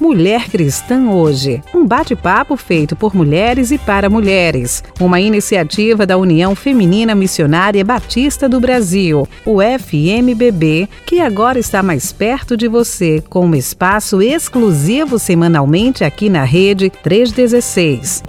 Mulher Cristã Hoje, um bate-papo feito por mulheres e para mulheres, uma iniciativa da União Feminina Missionária Batista do Brasil, o FMBB, que agora está mais perto de você, com um espaço exclusivo semanalmente aqui na Rede 316.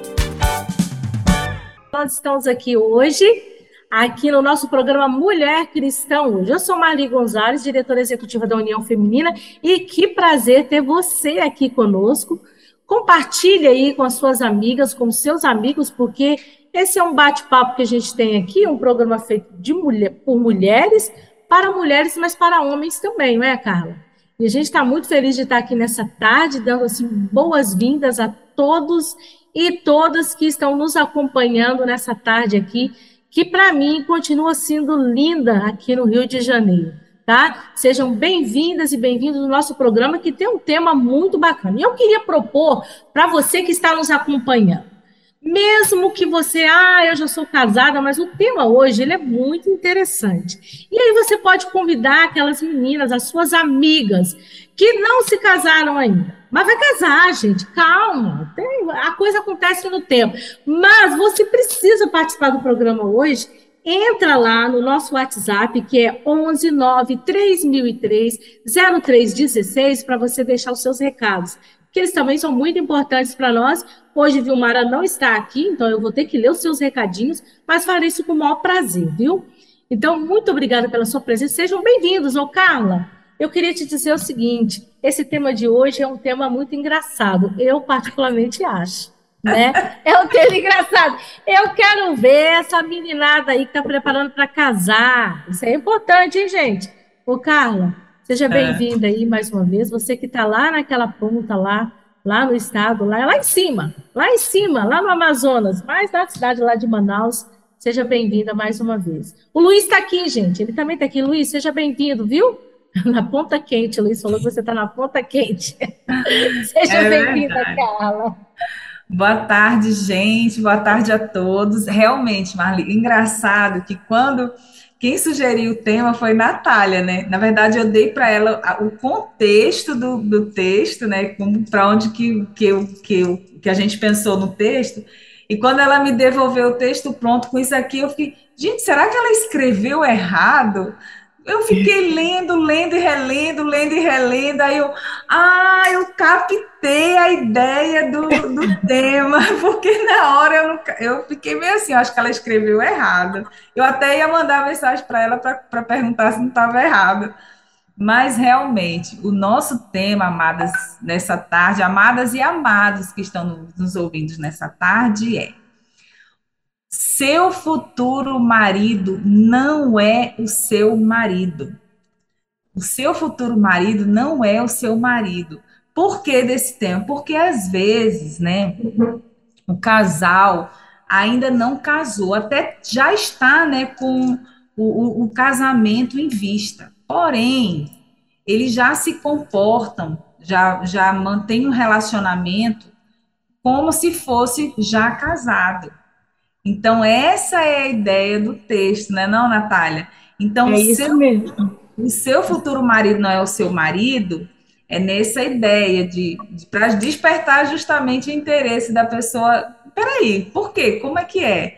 Nós estamos aqui hoje aqui no nosso programa Mulher Cristã hoje. Eu sou Marli Gonzalez, diretora executiva da União Feminina, e que prazer ter você aqui conosco. Compartilhe aí com as suas amigas, com seus amigos, porque esse é um bate-papo que a gente tem aqui, um programa feito de mulher, por mulheres, para mulheres, mas para homens também, não é, Carla? E a gente está muito feliz de estar aqui nessa tarde, dando assim boas-vindas a todos e todas que estão nos acompanhando nessa tarde aqui que para mim continua sendo linda aqui no Rio de Janeiro. Tá? Sejam bem-vindas e bem-vindos no nosso programa que tem um tema muito bacana. E eu queria propor para você que está nos acompanhando, mesmo que você, ah, eu já sou casada, mas o tema hoje ele é muito interessante. E aí você pode convidar aquelas meninas, as suas amigas, que não se casaram ainda. Mas vai casar, gente, calma. Tem, a coisa acontece no tempo. Mas você precisa participar do programa hoje. Entra lá no nosso WhatsApp, que é 11 3003 0316, para você deixar os seus recados. Que eles também são muito importantes para nós. Hoje, Vilmara não está aqui, então eu vou ter que ler os seus recadinhos, mas farei isso com o maior prazer, viu? Então, muito obrigada pela sua presença. Sejam bem-vindos, ô Carla. Eu queria te dizer o seguinte: esse tema de hoje é um tema muito engraçado. Eu, particularmente, acho. Né? É um tema engraçado. Eu quero ver essa meninada aí que está preparando para casar. Isso é importante, hein, gente? Ô, Carla, seja é. bem-vinda aí mais uma vez. Você que está lá naquela ponta lá, lá no estado, lá, lá em cima, lá em cima, lá no Amazonas, mais na cidade lá de Manaus. Seja bem-vinda mais uma vez. O Luiz está aqui, gente. Ele também está aqui. Luiz, seja bem-vindo, viu? Na ponta quente, Luiz falou que você está na ponta quente. Seja é bem-vinda, Carla. Boa tarde, gente. Boa tarde a todos. Realmente, Marli, engraçado que quando quem sugeriu o tema foi Natália, né? Na verdade, eu dei para ela o contexto do, do texto, né? Para onde que, que, eu, que, eu, que a gente pensou no texto. E quando ela me devolveu o texto pronto com isso aqui, eu fiquei, gente, será que ela escreveu errado? Eu fiquei lendo, lendo e relendo, lendo e relendo, aí eu, ah, eu captei a ideia do, do tema, porque na hora eu, não, eu fiquei meio assim, acho que ela escreveu errado. Eu até ia mandar mensagem para ela para perguntar se não estava errado. Mas realmente, o nosso tema, amadas, nessa tarde, amadas e amados que estão nos ouvindo nessa tarde, é seu futuro marido não é o seu marido. O seu futuro marido não é o seu marido. Por que desse tempo? Porque às vezes, né, o casal ainda não casou, até já está, né, com o, o, o casamento em vista. Porém, eles já se comportam, já, já mantêm um relacionamento como se fosse já casado. Então, essa é a ideia do texto, né, não, Natália? Então, é isso seu, o seu futuro marido não é o seu marido, é nessa ideia de, de para despertar justamente o interesse da pessoa. Peraí, por quê? Como é que é?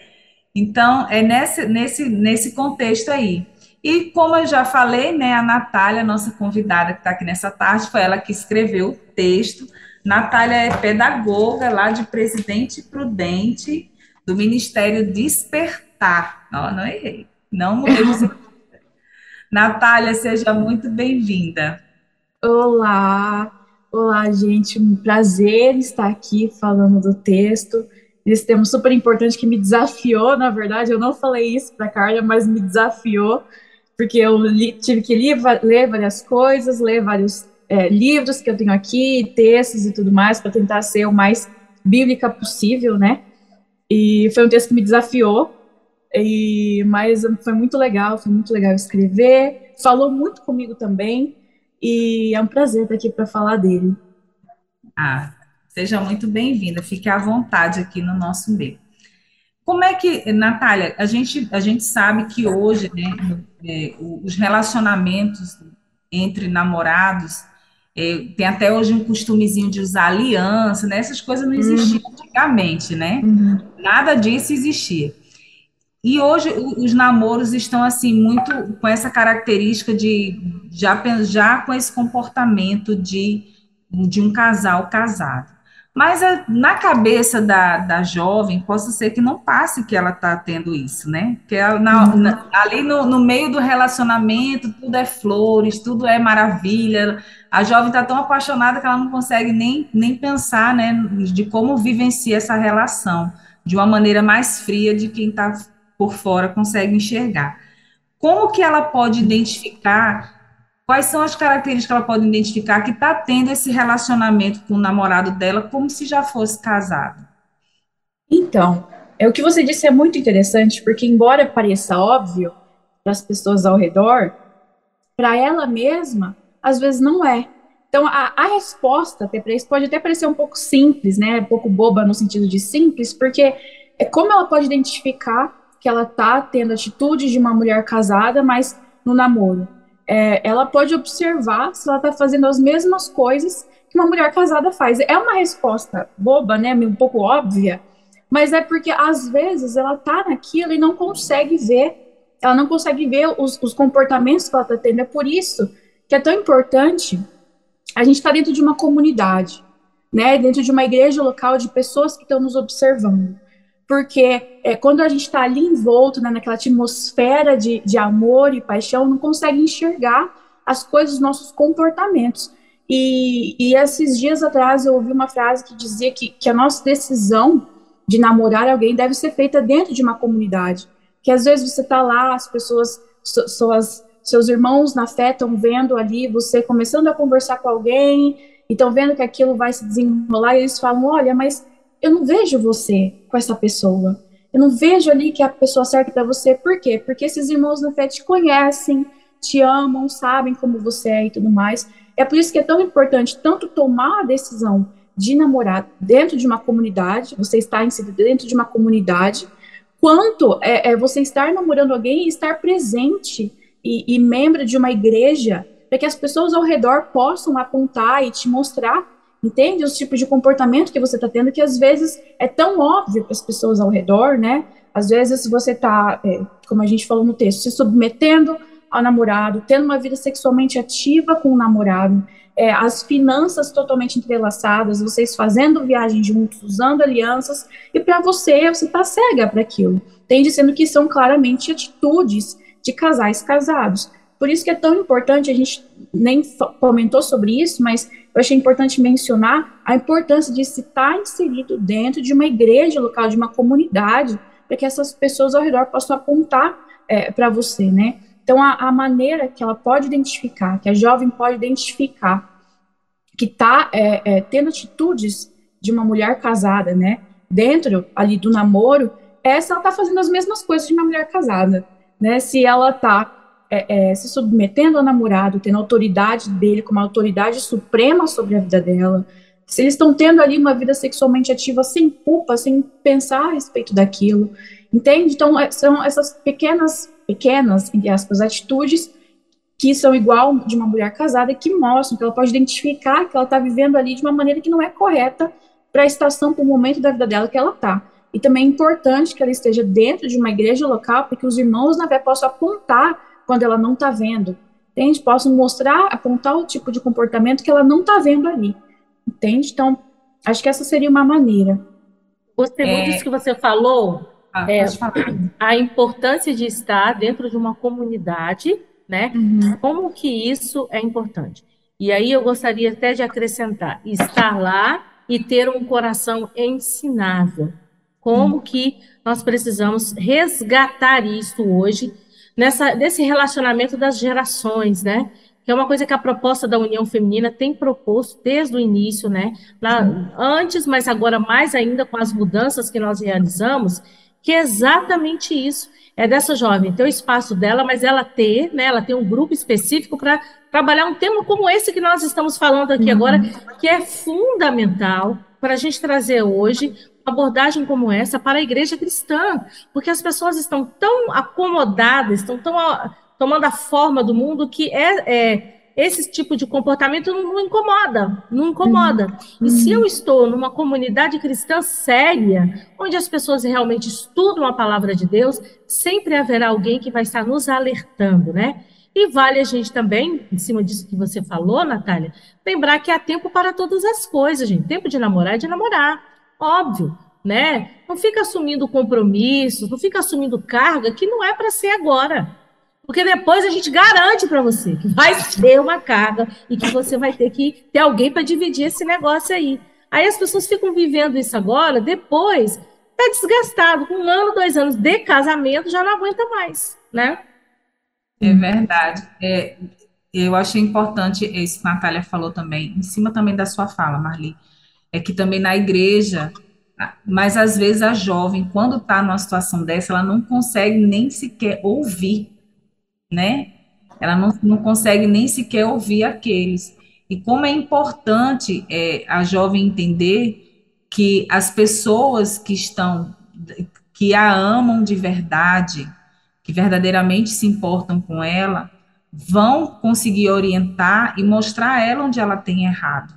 Então, é nesse, nesse, nesse contexto aí. E como eu já falei, né, a Natália, nossa convidada que está aqui nessa tarde, foi ela que escreveu o texto. Natália é pedagoga lá de Presidente Prudente, do Ministério Despertar. Não, não errei. Não mudei Natália, seja muito bem-vinda. Olá, olá, gente. Um prazer estar aqui falando do texto. Esse tema super importante que me desafiou, na verdade, eu não falei isso para a Carla, mas me desafiou, porque eu li, tive que ler, ler, várias coisas, ler vários é, livros que eu tenho aqui, textos e tudo mais, para tentar ser o mais bíblica possível, né? E foi um texto que me desafiou, e, mas foi muito legal, foi muito legal escrever. Falou muito comigo também, e é um prazer estar aqui para falar dele. Ah, seja muito bem-vinda, fique à vontade aqui no nosso meio. Como é que, Natália, a gente, a gente sabe que hoje, né, é, os relacionamentos entre namorados, tem até hoje um costumezinho de usar aliança, né? Essas coisas não existiam uhum. antigamente, né? Uhum. Nada disso existia. E hoje os namoros estão assim muito com essa característica de já, já com esse comportamento de, de um casal casado. Mas é, na cabeça da, da jovem, possa ser que não passe que ela está tendo isso, né? Que ela, na, uhum. na, ali no, no meio do relacionamento, tudo é flores, tudo é maravilha. A jovem está tão apaixonada que ela não consegue nem, nem pensar né, de como vivencia essa relação, de uma maneira mais fria de quem está por fora consegue enxergar. Como que ela pode identificar quais são as características que ela pode identificar que está tendo esse relacionamento com o namorado dela como se já fosse casado? Então, é o que você disse é muito interessante, porque embora pareça óbvio para as pessoas ao redor, para ela mesma, às vezes não é. Então, a, a resposta até para isso pode até parecer um pouco simples, né? Um pouco boba no sentido de simples, porque é como ela pode identificar que ela tá tendo atitudes de uma mulher casada, mas no namoro. É, ela pode observar se ela tá fazendo as mesmas coisas que uma mulher casada faz. É uma resposta boba, né, um pouco óbvia, mas é porque às vezes ela tá naquilo e não consegue ver, ela não consegue ver os, os comportamentos que ela tá tendo. É por isso que é tão importante a gente estar tá dentro de uma comunidade, né, dentro de uma igreja local de pessoas que estão nos observando porque é, quando a gente está ali envolto né, naquela atmosfera de, de amor e paixão, não consegue enxergar as coisas, os nossos comportamentos. E, e esses dias atrás eu ouvi uma frase que dizia que, que a nossa decisão de namorar alguém deve ser feita dentro de uma comunidade. Que às vezes você está lá, as pessoas, suas, seus irmãos na fé estão vendo ali você começando a conversar com alguém, e estão vendo que aquilo vai se desenrolar, e eles falam: olha, mas eu não vejo você com essa pessoa. Eu não vejo ali que é a pessoa certa para você. Por quê? Porque esses irmãos na fé te conhecem, te amam, sabem como você é e tudo mais. É por isso que é tão importante tanto tomar a decisão de namorar dentro de uma comunidade, você estar inserido dentro de uma comunidade, quanto é, é você estar namorando alguém e estar presente e, e membro de uma igreja, para que as pessoas ao redor possam apontar e te mostrar entende os tipos de comportamento que você está tendo, que às vezes é tão óbvio para as pessoas ao redor, né? Às vezes você está, é, como a gente falou no texto, se submetendo ao namorado, tendo uma vida sexualmente ativa com o namorado, é, as finanças totalmente entrelaçadas, vocês fazendo viagem juntos, usando alianças, e para você, você está cega para aquilo. Tem dizendo que são claramente atitudes de casais casados. Por isso que é tão importante, a gente nem comentou sobre isso, mas eu achei importante mencionar a importância de se estar inserido dentro de uma igreja local, de uma comunidade, para que essas pessoas ao redor possam apontar é, para você, né? Então, a, a, maneira que ela pode identificar, que a jovem pode identificar, que está é, é, tendo atitudes de uma mulher casada, né? Dentro ali do namoro, é se ela está fazendo as mesmas coisas de uma mulher casada, né? Se ela está é, é, se submetendo ao namorado, tendo autoridade dele como autoridade suprema sobre a vida dela, se eles estão tendo ali uma vida sexualmente ativa sem culpa, sem pensar a respeito daquilo, entende? Então, é, são essas pequenas, pequenas, entre aspas, atitudes que são igual de uma mulher casada que mostram que ela pode identificar que ela está vivendo ali de uma maneira que não é correta para a estação, para o momento da vida dela que ela está. E também é importante que ela esteja dentro de uma igreja local para que os irmãos na fé possam apontar quando ela não está vendo. Entende? Posso mostrar, apontar o tipo de comportamento que ela não está vendo ali. Entende? Então, acho que essa seria uma maneira. Gostei muito é... disso que você falou. Ah, é, a importância de estar dentro de uma comunidade, né? Uhum. Como que isso é importante? E aí eu gostaria até de acrescentar, estar lá e ter um coração ensinável. Como uhum. que nós precisamos resgatar isso hoje nessa, nesse relacionamento das gerações, né? Que é uma coisa que a proposta da União Feminina tem proposto desde o início, né? Lá, antes, mas agora mais ainda com as mudanças que nós realizamos, que é exatamente isso. É dessa jovem ter o espaço dela, mas ela ter, né? Ela tem um grupo específico para trabalhar um tema como esse que nós estamos falando aqui uhum. agora, que é fundamental para a gente trazer hoje abordagem como essa para a igreja cristã, porque as pessoas estão tão acomodadas, estão tão a, tomando a forma do mundo que é, é esse tipo de comportamento não, não incomoda, não incomoda. Uhum. E se eu estou numa comunidade cristã séria, onde as pessoas realmente estudam a palavra de Deus, sempre haverá alguém que vai estar nos alertando, né? E vale a gente também, em cima disso que você falou, Natália, lembrar que há tempo para todas as coisas, gente. Tempo de namorar é de namorar, óbvio, né? Não fica assumindo compromissos, não fica assumindo carga que não é para ser agora. Porque depois a gente garante para você que vai ter uma carga e que você vai ter que ter alguém para dividir esse negócio aí. Aí as pessoas ficam vivendo isso agora, depois tá desgastado, com um ano, dois anos de casamento já não aguenta mais, né? É verdade. É, eu achei importante isso que a Natália falou também, em cima também da sua fala, Marli, é que também na igreja, mas às vezes a jovem, quando está numa situação dessa, ela não consegue nem sequer ouvir né? Ela não, não consegue nem sequer ouvir aqueles. E como é importante é, a jovem entender que as pessoas que estão, que a amam de verdade, que verdadeiramente se importam com ela, vão conseguir orientar e mostrar a ela onde ela tem errado.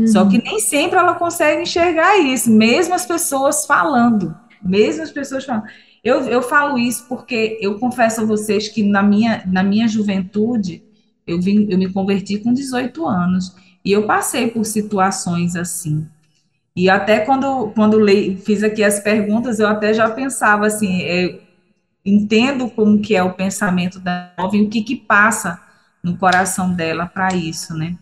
Uhum. Só que nem sempre ela consegue enxergar isso, mesmo as pessoas falando, mesmo as pessoas falando. Eu, eu falo isso porque eu confesso a vocês que na minha, na minha juventude, eu, vim, eu me converti com 18 anos, e eu passei por situações assim. E até quando, quando leio, fiz aqui as perguntas, eu até já pensava assim, é, entendo como que é o pensamento da jovem, o que que passa no coração dela para isso, né?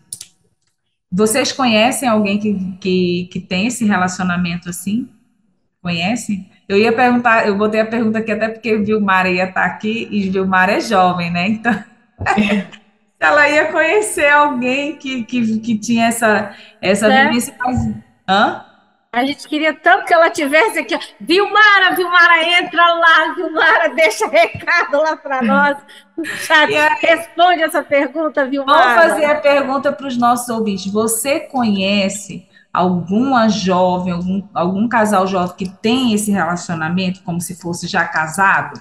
Vocês conhecem alguém que, que, que tem esse relacionamento assim? Conhecem? Eu ia perguntar, eu botei a pergunta aqui até porque Vilmara ia estar aqui e Vilmara é jovem, né? Então, ela ia conhecer alguém que, que, que tinha essa, essa é. vivência. Mas, hã? A gente queria tanto que ela tivesse aqui. Vilmara, Vilmara, entra lá, Vilmara, deixa recado lá para nós. Responde essa pergunta, Vilmara. Vamos fazer a pergunta para os nossos ouvintes. Você conhece alguma jovem, algum, algum casal jovem que tem esse relacionamento como se fosse já casado,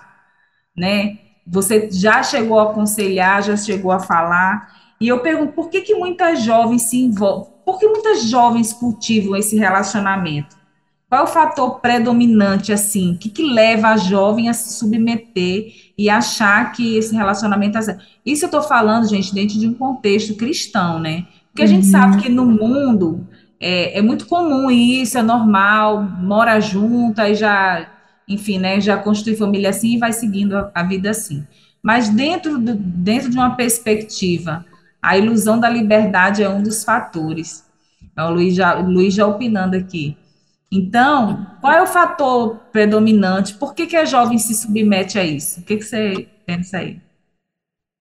né? Você já chegou a aconselhar, já chegou a falar. E eu pergunto, por que, que muitas jovens se envolvem? Por que muitas jovens cultivam esse relacionamento? Qual é o fator predominante, assim? O que, que leva a jovem a se submeter e achar que esse relacionamento é Isso eu estou falando, gente, dentro de um contexto cristão, né? Porque a gente uhum. sabe que no mundo é, é, muito comum isso, é normal, mora junto, aí já, enfim, né, já constitui família assim e vai seguindo a, a vida assim. Mas dentro, do, dentro de uma perspectiva, a ilusão da liberdade é um dos fatores. É o Luiz já, Luiz já opinando aqui. Então, qual é o fator predominante? Por que, que a jovem se submete a isso? O que, que você pensa aí?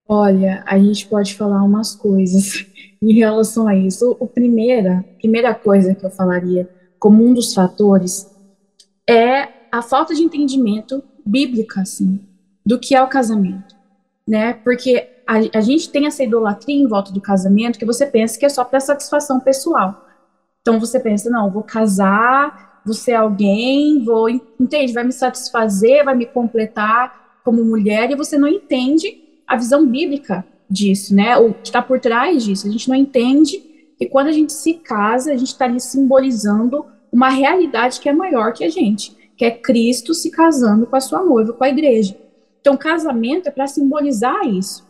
Olha, a gente pode falar umas coisas em relação a isso. O primeira, primeira coisa que eu falaria como um dos fatores é a falta de entendimento bíblico, assim, do que é o casamento, né? Porque a, a gente tem essa idolatria em volta do casamento que você pensa que é só para satisfação pessoal. Então você pensa, não, vou casar, vou ser alguém, vou, entende? Vai me satisfazer, vai me completar como mulher, e você não entende a visão bíblica disso, né? O que está por trás disso. A gente não entende que quando a gente se casa, a gente está ali simbolizando uma realidade que é maior que a gente, que é Cristo se casando com a sua noiva, com a igreja. Então, casamento é para simbolizar isso,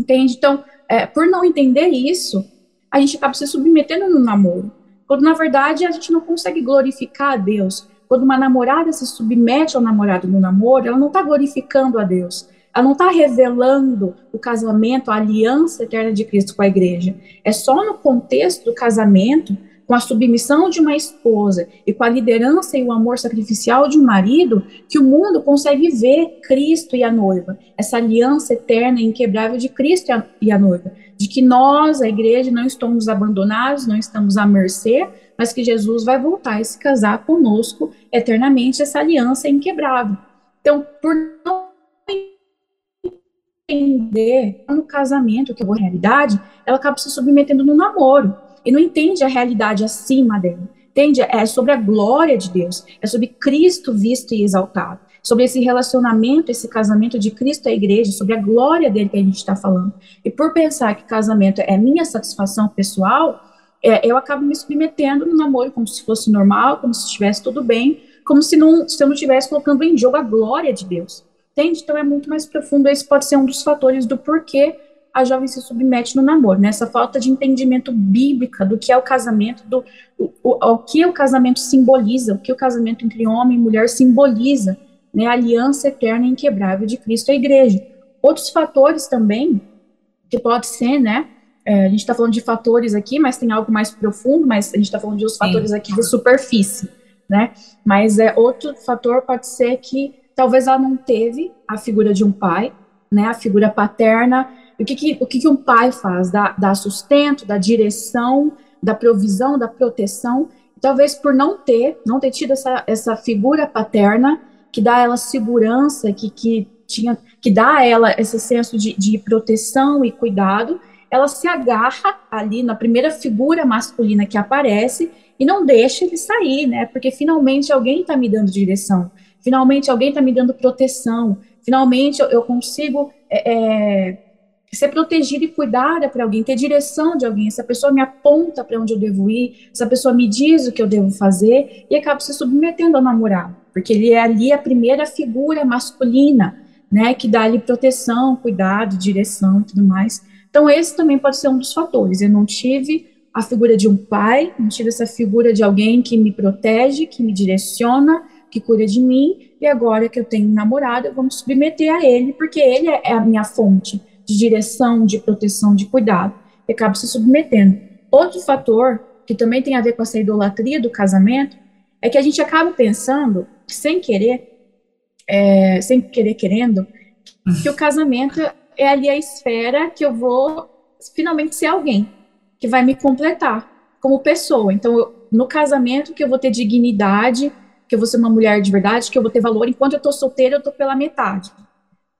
entende? Então, é, por não entender isso, a gente acaba se submetendo no namoro, quando na verdade a gente não consegue glorificar a Deus. Quando uma namorada se submete ao namorado no namoro, ela não está glorificando a Deus, ela não está revelando o casamento, a aliança eterna de Cristo com a igreja. É só no contexto do casamento, com a submissão de uma esposa e com a liderança e o amor sacrificial de um marido, que o mundo consegue ver Cristo e a noiva, essa aliança eterna e inquebrável de Cristo e a noiva, de que nós, a igreja, não estamos abandonados, não estamos à mercê, mas que Jesus vai voltar e se casar conosco eternamente, essa aliança é inquebrável. Então, por não entender no casamento, que é uma realidade, ela acaba se submetendo no namoro e não entende a realidade acima dela. Entende? É sobre a glória de Deus, é sobre Cristo visto e exaltado. sobre esse relacionamento, esse casamento de Cristo à igreja, sobre a glória dele que a gente está falando. E por pensar que casamento é minha satisfação pessoal, é, eu acabo me submetendo no namoro como se fosse normal, como se estivesse tudo bem, como se, não, se eu não estivesse colocando em jogo a glória de Deus. Entende? Então é muito mais profundo. Esse pode ser um dos fatores do porquê a jovem se submete no namoro, nessa né? falta de entendimento bíblica do que é o casamento, do o, o, o, que o casamento simboliza, o que o casamento entre homem e mulher simboliza, né, a aliança eterna e inquebrável de Cristo e a igreja. Outros fatores também, que pode ser, né, é, a gente está falando de fatores aqui, mas tem algo mais profundo, mas a gente está falando de os fatores aqui de superfície, né, mas é, outro fator pode ser que talvez ela não teve a figura de um pai, né, a figura paterna, o que, que, o que, que um pai faz? Dá, dá sustento, dá direção, da provisão, da proteção. Talvez por não ter, não ter tido essa, essa figura paterna que dá a ela segurança, que, que, tinha, que dá a ela esse senso de, de proteção e cuidado, ela se agarra ali na primeira figura masculina que aparece e não deixa ele sair, né? Porque finalmente alguém está me dando direção, finalmente alguém está me dando proteção, finalmente eu, eu consigo é, é, ser protegida e cuidada para alguém, ter direção de alguém, essa pessoa me aponta para onde eu devo ir, essa pessoa me diz o que eu devo fazer e acabo se submetendo ao namorado, porque ele é ali a primeira figura masculina, né, que dá ali proteção, cuidado, direção e tudo mais. Então esse também pode ser um dos fatores. Eu não tive a figura de um pai, não tive essa figura de alguém que me protege, que me direciona, que cuida de mim, e agora que eu tenho um namorado, eu vou me submeter a ele, porque ele é a minha fonte de direção, de proteção, de cuidado, e acaba se submetendo. Outro fator que também tem a ver com essa idolatria do casamento é que a gente acaba pensando, sem querer, é, sem querer querendo, que o casamento é ali a esfera que eu vou finalmente ser alguém que vai me completar como pessoa. Então, eu, no casamento que eu vou ter dignidade, que eu vou ser uma mulher de verdade, que eu vou ter valor, enquanto eu estou solteira, eu estou pela metade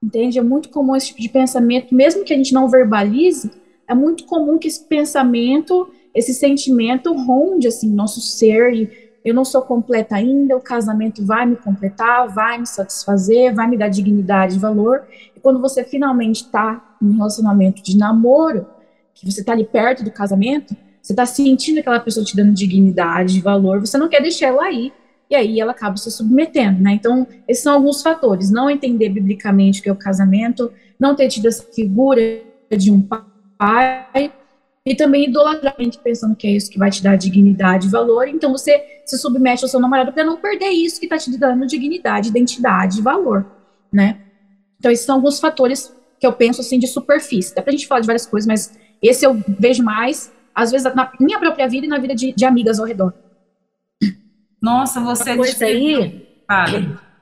entende? É muito comum esse tipo de pensamento, mesmo que a gente não verbalize, é muito comum que esse pensamento, esse sentimento ronde, assim, nosso ser, e eu não sou completa ainda, o casamento vai me completar, vai me satisfazer, vai me dar dignidade e valor, e quando você finalmente está em um relacionamento de namoro, que você está ali perto do casamento, você está sentindo aquela pessoa te dando dignidade, valor, você não quer deixar ela aí, e aí ela acaba se submetendo, né? Então, esses são alguns fatores. Não entender biblicamente o que é o casamento, não ter tido essa figura de um pai, e também idolatramente pensando que é isso que vai te dar dignidade e valor, então você se submete ao seu namorado para não perder isso que está te dando dignidade, identidade e valor, né? Então, esses são alguns fatores que eu penso, assim, de superfície. Dá pra gente falar de várias coisas, mas esse eu vejo mais, às vezes, na minha própria vida e na vida de, de amigas ao redor. Nossa, você coisa aí.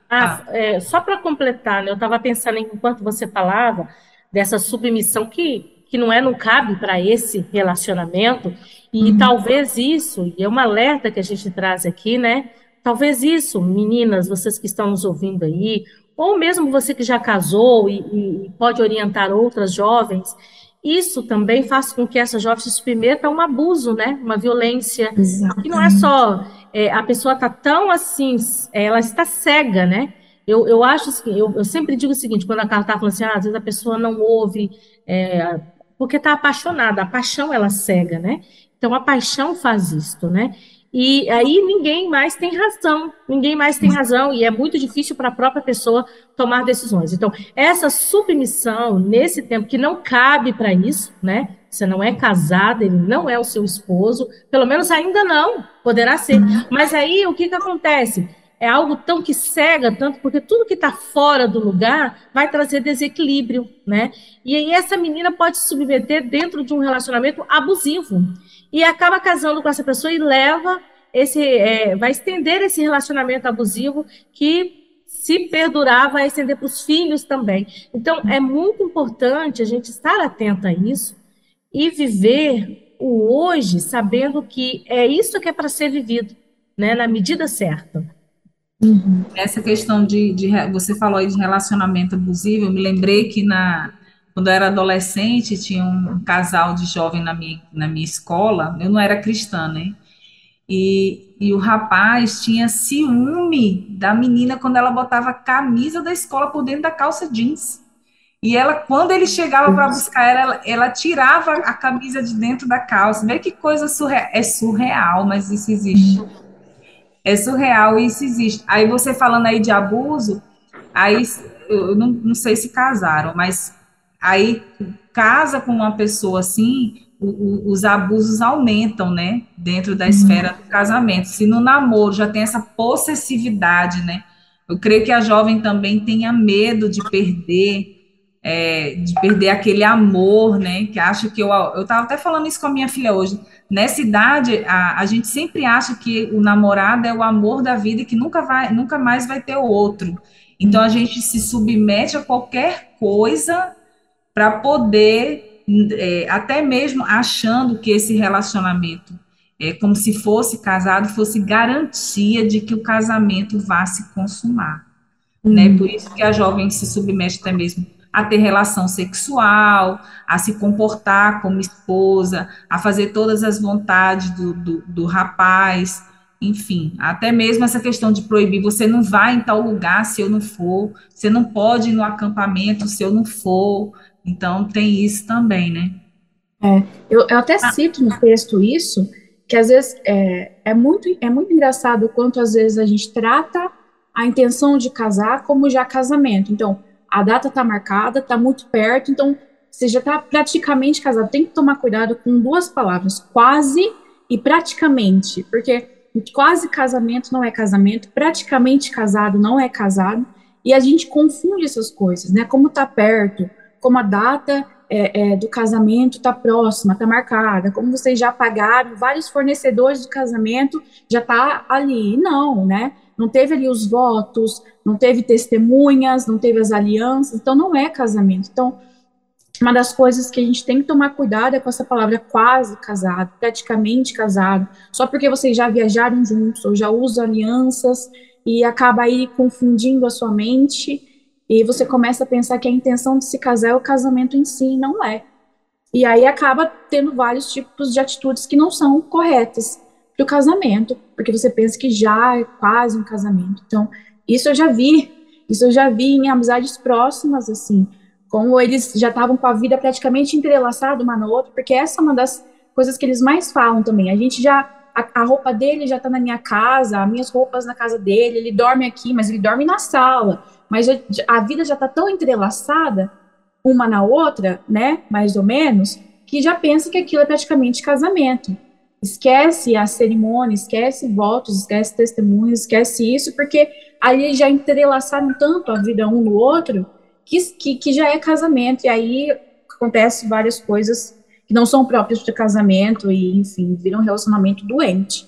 Ah, é, só para completar, né, eu estava pensando enquanto você falava dessa submissão que, que não é, não cabe para esse relacionamento, e uhum. talvez isso, e é uma alerta que a gente traz aqui, né? Talvez isso, meninas, vocês que estão nos ouvindo aí, ou mesmo você que já casou e, e pode orientar outras jovens, isso também faz com que essa jovem se submeta a um abuso, né? Uma violência. Exatamente. Que não é só é, a pessoa está tão assim, ela está cega, né? Eu, eu acho assim, eu, eu sempre digo o seguinte, quando a Carla está falando assim, ah, às vezes a pessoa não ouve, é, porque está apaixonada, a paixão ela cega, né? Então a paixão faz isto, né? E aí ninguém mais tem razão, ninguém mais tem razão, e é muito difícil para a própria pessoa tomar decisões. Então, essa submissão nesse tempo que não cabe para isso, né? Você não é casada, ele não é o seu esposo, pelo menos ainda não, poderá ser. Mas aí o que, que acontece? É algo tão que cega tanto, porque tudo que está fora do lugar vai trazer desequilíbrio, né? E aí essa menina pode se submeter dentro de um relacionamento abusivo e acaba casando com essa pessoa e leva esse, é, vai estender esse relacionamento abusivo que se perdurar vai estender para os filhos também. Então é muito importante a gente estar atento a isso e viver o hoje sabendo que é isso que é para ser vivido, né, na medida certa. Uhum. Essa questão de, de, você falou aí de relacionamento abusivo, eu me lembrei que na quando eu era adolescente tinha um casal de jovem na minha, na minha escola, eu não era cristã, né? e, e o rapaz tinha ciúme da menina quando ela botava a camisa da escola por dentro da calça jeans. E ela, quando ele chegava para buscar ela, ela, tirava a camisa de dentro da calça. Vê que coisa surreal. É surreal, mas isso existe. É surreal e isso existe. Aí você falando aí de abuso, aí eu não, não sei se casaram, mas aí casa com uma pessoa assim, os abusos aumentam, né? Dentro da esfera do casamento. Se no namoro já tem essa possessividade, né? Eu creio que a jovem também tenha medo de perder é, de perder aquele amor, né? Que acha que eu. Eu estava até falando isso com a minha filha hoje. Nessa idade, a, a gente sempre acha que o namorado é o amor da vida e que nunca, vai, nunca mais vai ter outro. Então a gente se submete a qualquer coisa para poder, é, até mesmo achando que esse relacionamento é como se fosse casado, fosse garantia de que o casamento vá se consumar. Né? Uhum. Por isso que a jovem se submete até mesmo a ter relação sexual, a se comportar como esposa, a fazer todas as vontades do, do, do rapaz, enfim, até mesmo essa questão de proibir, você não vai em tal lugar se eu não for, você não pode ir no acampamento se eu não for, então tem isso também, né? É, eu, eu até cito no texto isso, que às vezes é, é, muito, é muito engraçado o quanto às vezes a gente trata a intenção de casar como já casamento. Então, a data está marcada, está muito perto, então você já está praticamente casado. Tem que tomar cuidado com duas palavras, quase e praticamente, porque quase casamento não é casamento, praticamente casado não é casado, e a gente confunde essas coisas, né? Como está perto, como a data é, é, do casamento está próxima, está marcada, como vocês já pagaram, vários fornecedores do casamento já está ali. Não, né? Não teve ali os votos, não teve testemunhas, não teve as alianças, então não é casamento. Então, uma das coisas que a gente tem que tomar cuidado é com essa palavra quase casado, praticamente casado, só porque vocês já viajaram juntos ou já usam alianças e acaba aí confundindo a sua mente e você começa a pensar que a intenção de se casar é o casamento em si, não é. E aí acaba tendo vários tipos de atitudes que não são corretas para o casamento, porque você pensa que já é quase um casamento. Então, isso eu já vi, isso eu já vi em amizades próximas, assim, como eles já estavam com a vida praticamente entrelaçada uma na outra, porque essa é uma das coisas que eles mais falam também. A gente já a, a roupa dele já está na minha casa, as minhas roupas na casa dele, ele dorme aqui, mas ele dorme na sala. Mas já, a vida já está tão entrelaçada uma na outra, né, mais ou menos, que já pensa que aquilo é praticamente casamento esquece a cerimônia, esquece votos, esquece testemunhos, esquece isso, porque ali já entrelaçaram tanto a vida um no outro que, que, que já é casamento, e aí acontece várias coisas que não são próprias de casamento e, enfim, viram um relacionamento doente.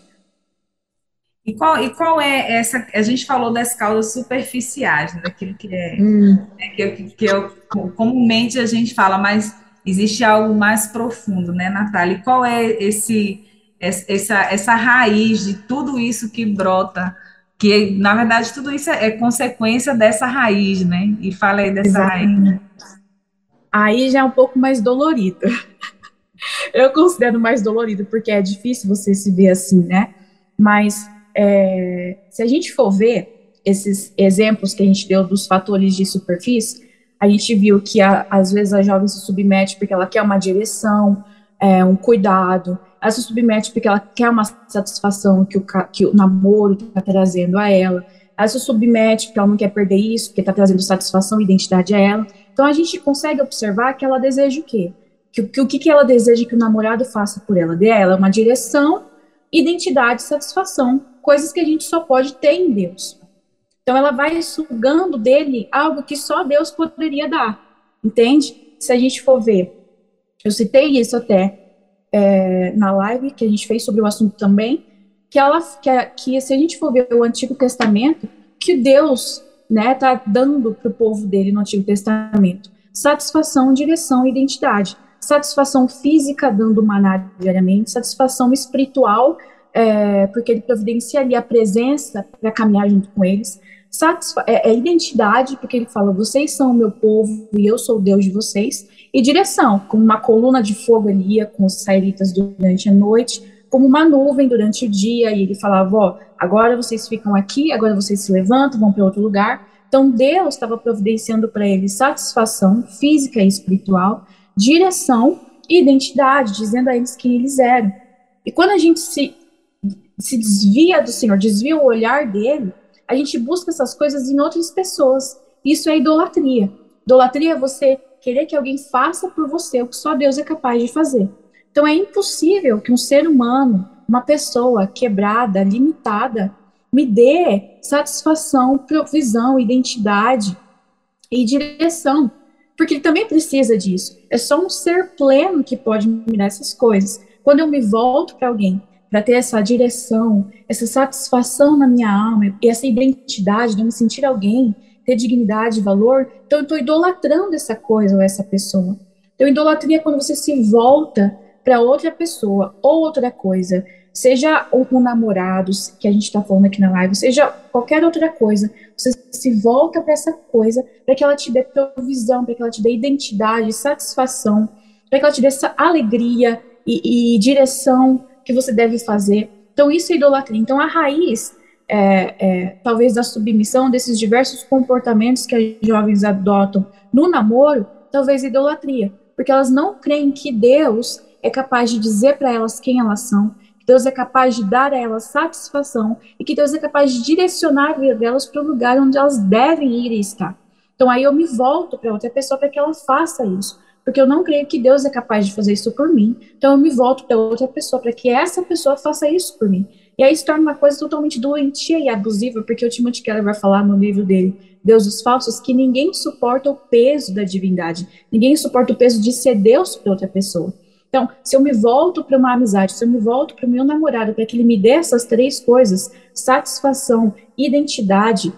E qual, e qual é essa? A gente falou das causas superficiais, né, daquilo que é, hum. é que, que eu, comumente a gente fala, mas existe algo mais profundo, né, Natália? E qual é esse essa, essa raiz de tudo isso que brota, que na verdade tudo isso é, consequência dessa raiz, né? E fala aí dessa Exatamente. raiz. Aí já é um pouco mais dolorido. Eu considero mais dolorido, porque é difícil você se ver assim, né? Mas é, se a gente for ver esses exemplos que a gente deu dos fatores de superfície, a gente viu que a, às vezes a jovem se submete porque ela quer uma direção, é, um cuidado, ela se submete porque ela quer uma satisfação que o, que o namoro está trazendo a ela, ela se submete porque ela não quer perder isso, porque está trazendo satisfação e identidade a ela. Então a gente consegue observar que ela deseja o quê? Que, que o que, que ela deseja que o namorado faça por ela? Dê a ela uma direção, identidade, satisfação, coisas que a gente só pode ter em Deus. Então ela vai sugando dele algo que só Deus poderia dar, entende? Se a gente for ver, eu citei isso até é, na live que a gente fez sobre o assunto também, que ela que, que se a gente for ver o Antigo Testamento, que Deus né, tá dando para o povo dele no Antigo Testamento satisfação, direção identidade. Satisfação física, dando maná diariamente, satisfação espiritual, é, porque ele providencia ali a presença para caminhar junto com eles. Satisfa é, é, identidade, porque ele fala: vocês são o meu povo e eu sou o Deus de vocês e direção, com uma coluna de fogo ali ia com os israelitas durante a noite, como uma nuvem durante o dia, e ele falava, ó, agora vocês ficam aqui, agora vocês se levantam, vão para outro lugar. Então Deus estava providenciando para eles satisfação física e espiritual, direção e identidade, dizendo a eles quem eles eram. E quando a gente se, se desvia do Senhor, desvia o olhar dele, a gente busca essas coisas em outras pessoas. Isso é idolatria. Idolatria é você querer que alguém faça por você o que só Deus é capaz de fazer. Então é impossível que um ser humano, uma pessoa quebrada, limitada, me dê satisfação, provisão, identidade e direção, porque ele também precisa disso. É só um ser pleno que pode me dar essas coisas. Quando eu me volto para alguém para ter essa direção, essa satisfação na minha alma e essa identidade de me sentir alguém, ter dignidade, valor, então eu estou idolatrando essa coisa ou essa pessoa. Então, idolatria é quando você se volta para outra pessoa ou outra coisa, seja um, namorado, que a gente está falando aqui na live, seja qualquer outra coisa, você se volta para essa coisa, para que ela te dê provisão, para que ela te dê identidade, satisfação, para que ela te dê essa alegria e, e direção que você deve fazer. Então, isso é idolatria. Então, a raiz, é, é, talvez, da submissão desses diversos comportamentos que as jovens adotam no namoro, talvez idolatria. Porque elas não creem que Deus é capaz de dizer para elas quem elas são, que Deus é capaz de dar a elas satisfação e que Deus é capaz de direcionar a vida delas para o lugar onde elas devem ir e estar. Então aí eu me volto para outra pessoa para que ela faça isso porque eu não creio que Deus é capaz de fazer isso por mim. Então eu me volto para outra pessoa, para que essa pessoa faça isso por mim. E aí se torna uma coisa totalmente doentia e abusiva, porque o Timothy Keller vai falar no livro dele, Deus dos Falsos, que ninguém suporta o peso da divindade, ninguém suporta o peso de ser Deus para outra pessoa. Então, se eu me volto para uma amizade, se eu me volto para o meu namorado, para que ele me dê essas três coisas, satisfação, identidade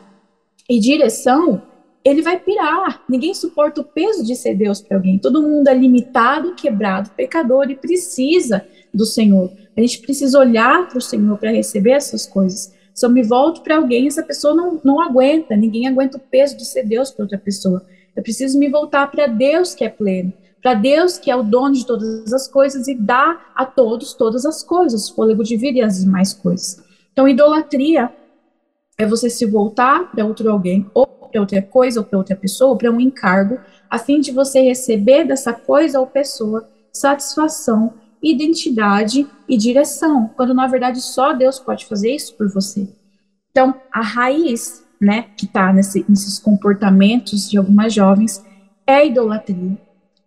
e direção, ele vai pirar. Ninguém suporta o peso de ser Deus para alguém. Todo mundo é limitado, quebrado, pecador e precisa do Senhor. A gente precisa olhar para o Senhor para receber essas coisas. Se eu me volto para alguém, essa pessoa não, não aguenta. Ninguém aguenta o peso de ser Deus para outra pessoa. Eu preciso me voltar para Deus que é pleno, para Deus que é o dono de todas as coisas e dá a todos todas as coisas, fôlego de vida e as demais coisas. Então, idolatria é você se voltar para outro alguém ou para outra coisa ou para outra pessoa, para um encargo, a fim de você receber dessa coisa ou pessoa satisfação, identidade e direção, quando na verdade só Deus pode fazer isso por você. Então, a raiz, né, que está nesse, nesses comportamentos de algumas jovens é a idolatria.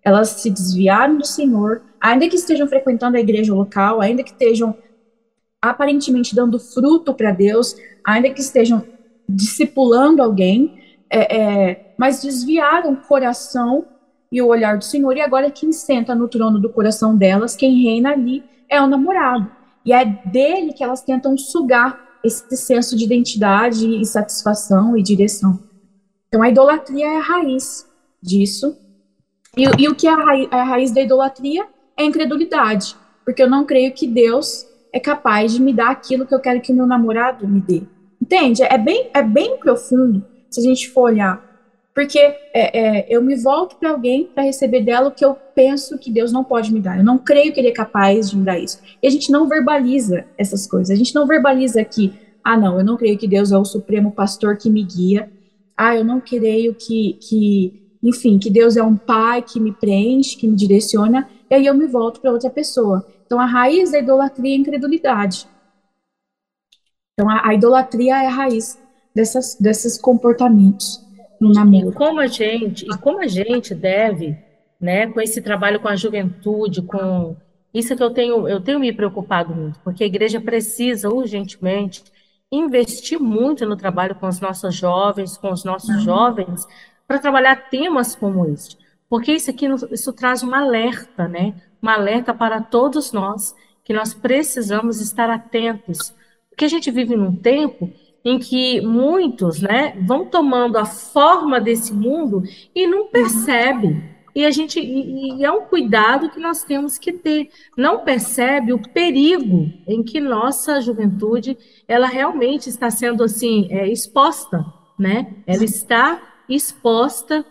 Elas se desviaram do Senhor, ainda que estejam frequentando a igreja local, ainda que estejam aparentemente dando fruto para Deus, ainda que estejam discipulando alguém, é, é, mas desviaram o coração e o olhar do Senhor, e agora quem senta no trono do coração delas, quem reina ali, é o namorado. E é dele que elas tentam sugar esse senso de identidade e satisfação e direção. Então a idolatria é a raiz disso. E, e o que é a raiz, a raiz da idolatria? É a incredulidade. Porque eu não creio que Deus é capaz de me dar aquilo que eu quero que o meu namorado me dê. Entende? É bem, é bem profundo se a gente for olhar. Porque é, é, eu me volto para alguém para receber dela o que eu penso que Deus não pode me dar. Eu não creio que Ele é capaz de me dar isso. E a gente não verbaliza essas coisas. A gente não verbaliza que, ah, não, eu não creio que Deus é o supremo pastor que me guia. Ah, eu não creio que, que enfim, que Deus é um pai que me preenche, que me direciona. E aí eu me volto para outra pessoa. Então a raiz da idolatria é a incredulidade. Então a, a idolatria é a raiz dessas, desses comportamentos no namoro. E como a gente, e como a gente deve, né, com esse trabalho com a juventude, com isso que eu tenho, eu tenho me preocupado muito, porque a igreja precisa urgentemente investir muito no trabalho com os nossos jovens, com os nossos uhum. jovens, para trabalhar temas como este. Porque isso aqui isso traz um alerta, né? Um alerta para todos nós que nós precisamos estar atentos. Porque a gente vive num tempo em que muitos né, vão tomando a forma desse mundo e não percebem. E a gente e, e é um cuidado que nós temos que ter. Não percebe o perigo em que nossa juventude ela realmente está sendo assim é, exposta, né? Ela está exposta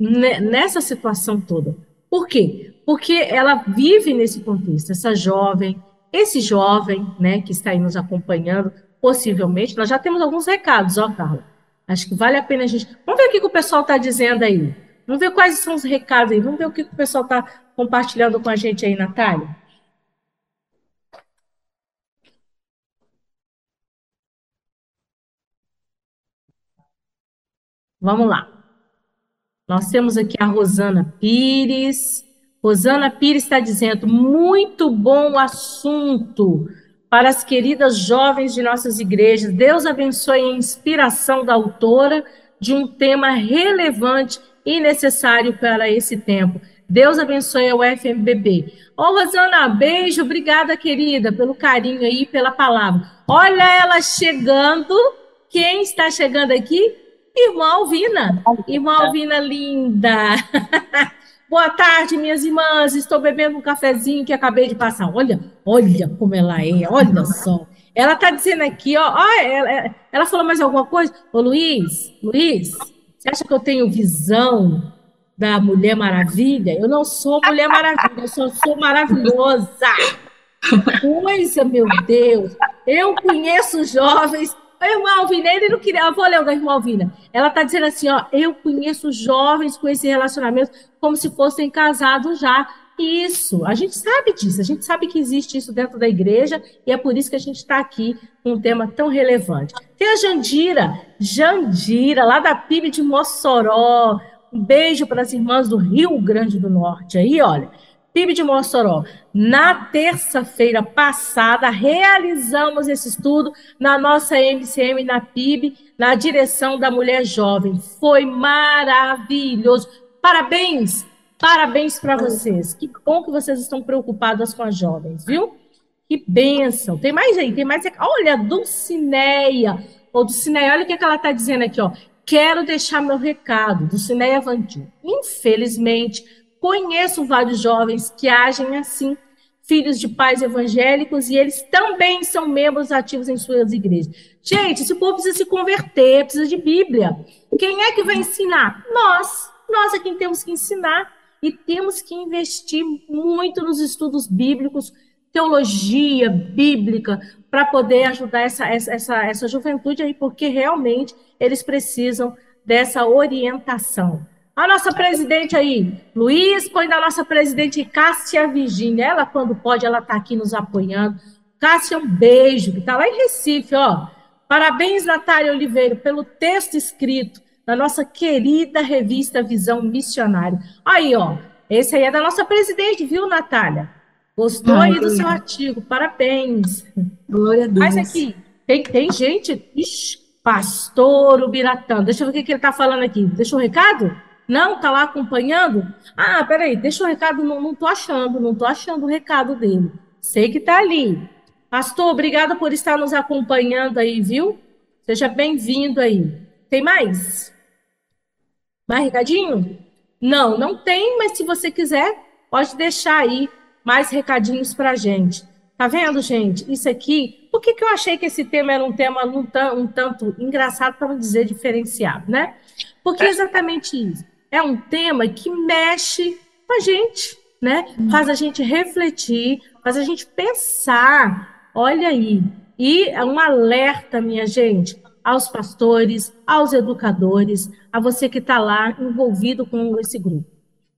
nessa situação toda. Por quê? Porque ela vive nesse contexto. Essa jovem, esse jovem, né, que está aí nos acompanhando, possivelmente, nós já temos alguns recados, ó, Carla. Acho que vale a pena a gente. Vamos ver o que, que o pessoal está dizendo aí. Vamos ver quais são os recados aí. Vamos ver o que, que o pessoal está compartilhando com a gente aí, Natália. Vamos lá. Nós temos aqui a Rosana Pires. Rosana Pires está dizendo: muito bom assunto para as queridas jovens de nossas igrejas. Deus abençoe a inspiração da autora de um tema relevante e necessário para esse tempo. Deus abençoe o FMBB. Ô, Rosana, beijo, obrigada, querida, pelo carinho aí, pela palavra. Olha ela chegando. Quem está chegando aqui? Irmã Alvina. Irmã Alvina linda. Boa tarde, minhas irmãs. Estou bebendo um cafezinho que acabei de passar. Olha, olha como ela é, olha só. Ela está dizendo aqui, ó, ó ela, ela, falou mais alguma coisa? Ô, Luiz, Luiz, você acha que eu tenho visão da Mulher Maravilha? Eu não sou Mulher Maravilha, eu só sou maravilhosa. Coisa, meu Deus. Eu conheço jovens a irmã Alvina, ele não queria. Eu vou ler o da irmã Alvina. Ela está dizendo assim: ó, eu conheço jovens com esse relacionamento como se fossem casados já. Isso, a gente sabe disso, a gente sabe que existe isso dentro da igreja e é por isso que a gente está aqui com um tema tão relevante. Tem a Jandira, Jandira, lá da PIB de Mossoró. Um beijo para as irmãs do Rio Grande do Norte. Aí, olha, PIB de Mossoró. Na terça-feira passada, realizamos esse estudo na nossa MCM, na PIB, na direção da mulher jovem. Foi maravilhoso. Parabéns! Parabéns para vocês. Que bom que vocês estão preocupadas com as jovens, viu? Que bênção. Tem mais aí, tem mais. Olha, Dulcineia. Ô, Dulcineia, olha o que, é que ela está dizendo aqui, ó. Quero deixar meu recado, Dulcineia Vantil. Infelizmente, Conheço vários jovens que agem assim, filhos de pais evangélicos, e eles também são membros ativos em suas igrejas. Gente, esse povo precisa se converter, precisa de Bíblia. Quem é que vai ensinar? Nós. Nós é quem temos que ensinar e temos que investir muito nos estudos bíblicos, teologia bíblica, para poder ajudar essa, essa, essa juventude aí, porque realmente eles precisam dessa orientação. A nossa presidente aí, Luiz, põe da nossa presidente Cássia Virginia. Ela, quando pode, ela está aqui nos apoiando. Cássia, um beijo, que está lá em Recife, ó. Parabéns, Natália Oliveira, pelo texto escrito da nossa querida revista Visão Missionária. Aí, ó, esse aí é da nossa presidente, viu, Natália? Gostou Ai, aí do seu artigo, parabéns. Glória a Deus. Mas aqui, tem, tem gente, ixi, pastor Ubiratã, deixa eu ver o que, que ele está falando aqui. Deixa um recado? Não, tá lá acompanhando? Ah, peraí, deixa o recado, não, não tô achando, não tô achando o recado dele. Sei que tá ali. Pastor, obrigada por estar nos acompanhando aí, viu? Seja bem-vindo aí. Tem mais? Mais recadinho? Não, não tem, mas se você quiser, pode deixar aí mais recadinhos pra gente. Tá vendo, gente? Isso aqui, por que, que eu achei que esse tema era um tema um, um tanto engraçado, para não dizer diferenciado, né? Porque é exatamente isso é um tema que mexe com a gente, né? Faz a gente refletir, faz a gente pensar. Olha aí. E é um alerta, minha gente, aos pastores, aos educadores, a você que está lá envolvido com esse grupo.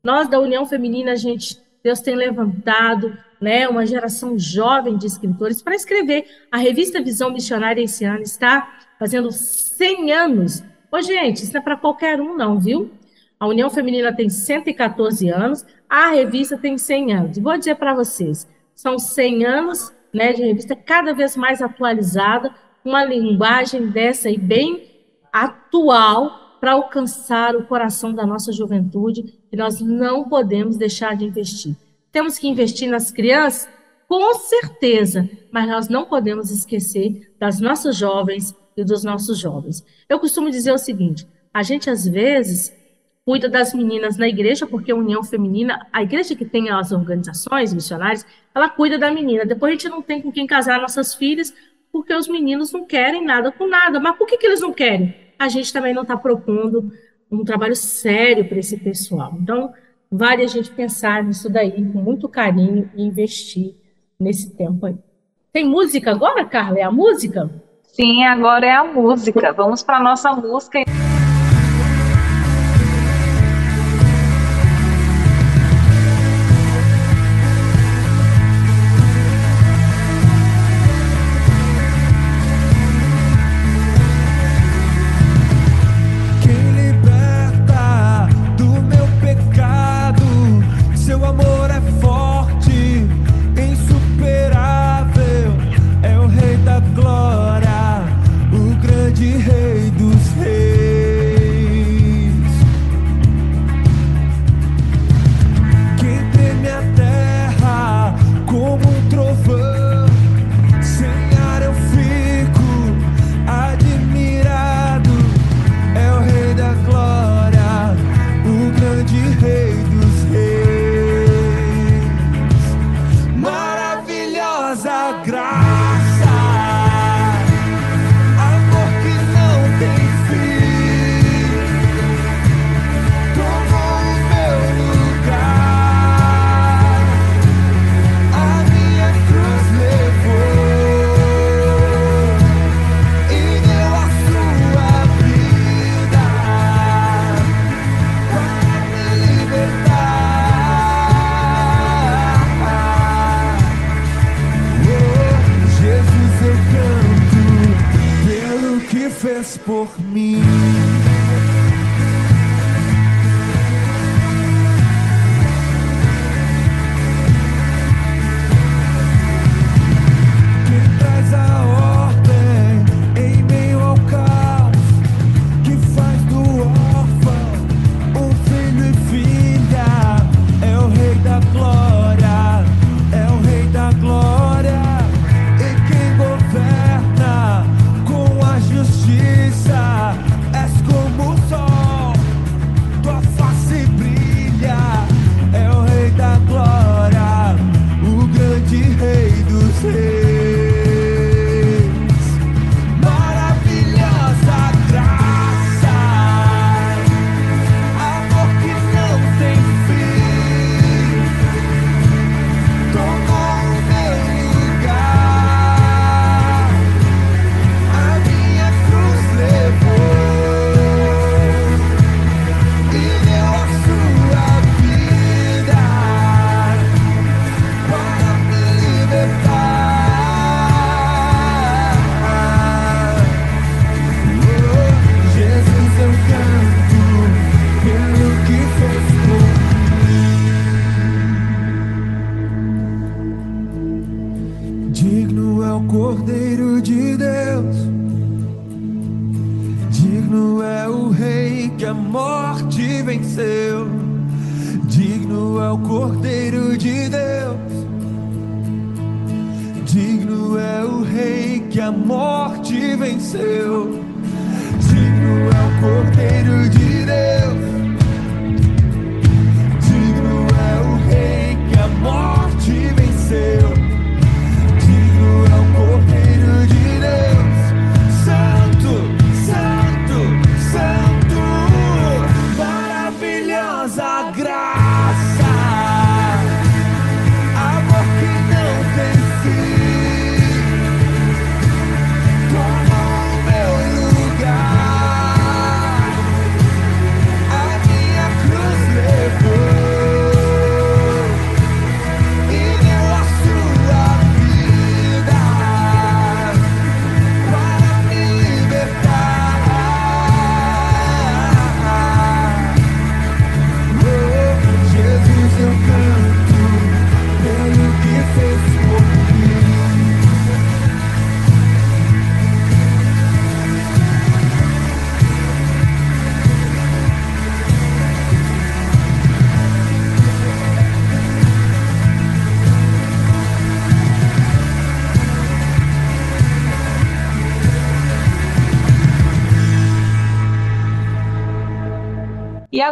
Nós da União Feminina, a gente, Deus tem levantado, né, uma geração jovem de escritores para escrever. A revista Visão Missionária esse ano está fazendo 100 anos. Ô, gente, isso não é para qualquer um, não, viu? A União Feminina tem 114 anos, a revista tem 100 anos. Vou dizer para vocês, são 100 anos né, de revista cada vez mais atualizada, uma linguagem dessa e bem atual para alcançar o coração da nossa juventude, e nós não podemos deixar de investir. Temos que investir nas crianças? Com certeza, mas nós não podemos esquecer das nossas jovens e dos nossos jovens. Eu costumo dizer o seguinte: a gente às vezes cuida das meninas na igreja, porque a União Feminina, a igreja que tem as organizações missionárias, ela cuida da menina. Depois a gente não tem com quem casar nossas filhas, porque os meninos não querem nada com nada. Mas por que, que eles não querem? A gente também não está propondo um trabalho sério para esse pessoal. Então, vale a gente pensar nisso daí com muito carinho e investir nesse tempo aí. Tem música agora, Carla? É a música? Sim, agora é a música. Vamos para a nossa música.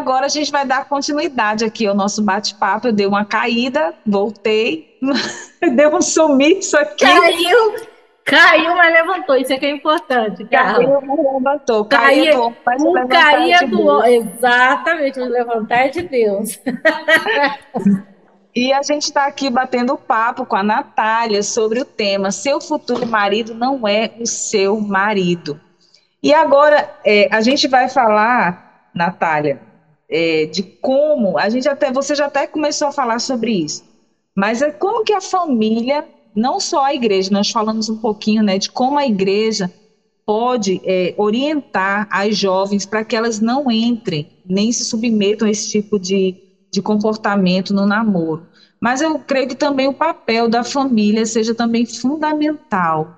Agora a gente vai dar continuidade aqui ao nosso bate-papo. Eu dei uma caída, voltei, deu um sumiço aqui. Caiu, caiu, mas levantou. Isso é que é importante, Caiu, mas levantou. Caiu, caiu o caía do... Exatamente, o levantar de Deus. E a gente está aqui batendo papo com a Natália sobre o tema Seu futuro marido não é o seu marido. E agora é, a gente vai falar, Natália, é, de como a gente até você já até começou a falar sobre isso, mas é como que a família, não só a igreja, nós falamos um pouquinho, né, de como a igreja pode é, orientar as jovens para que elas não entrem nem se submetam a esse tipo de, de comportamento no namoro. Mas eu creio que também o papel da família seja também fundamental,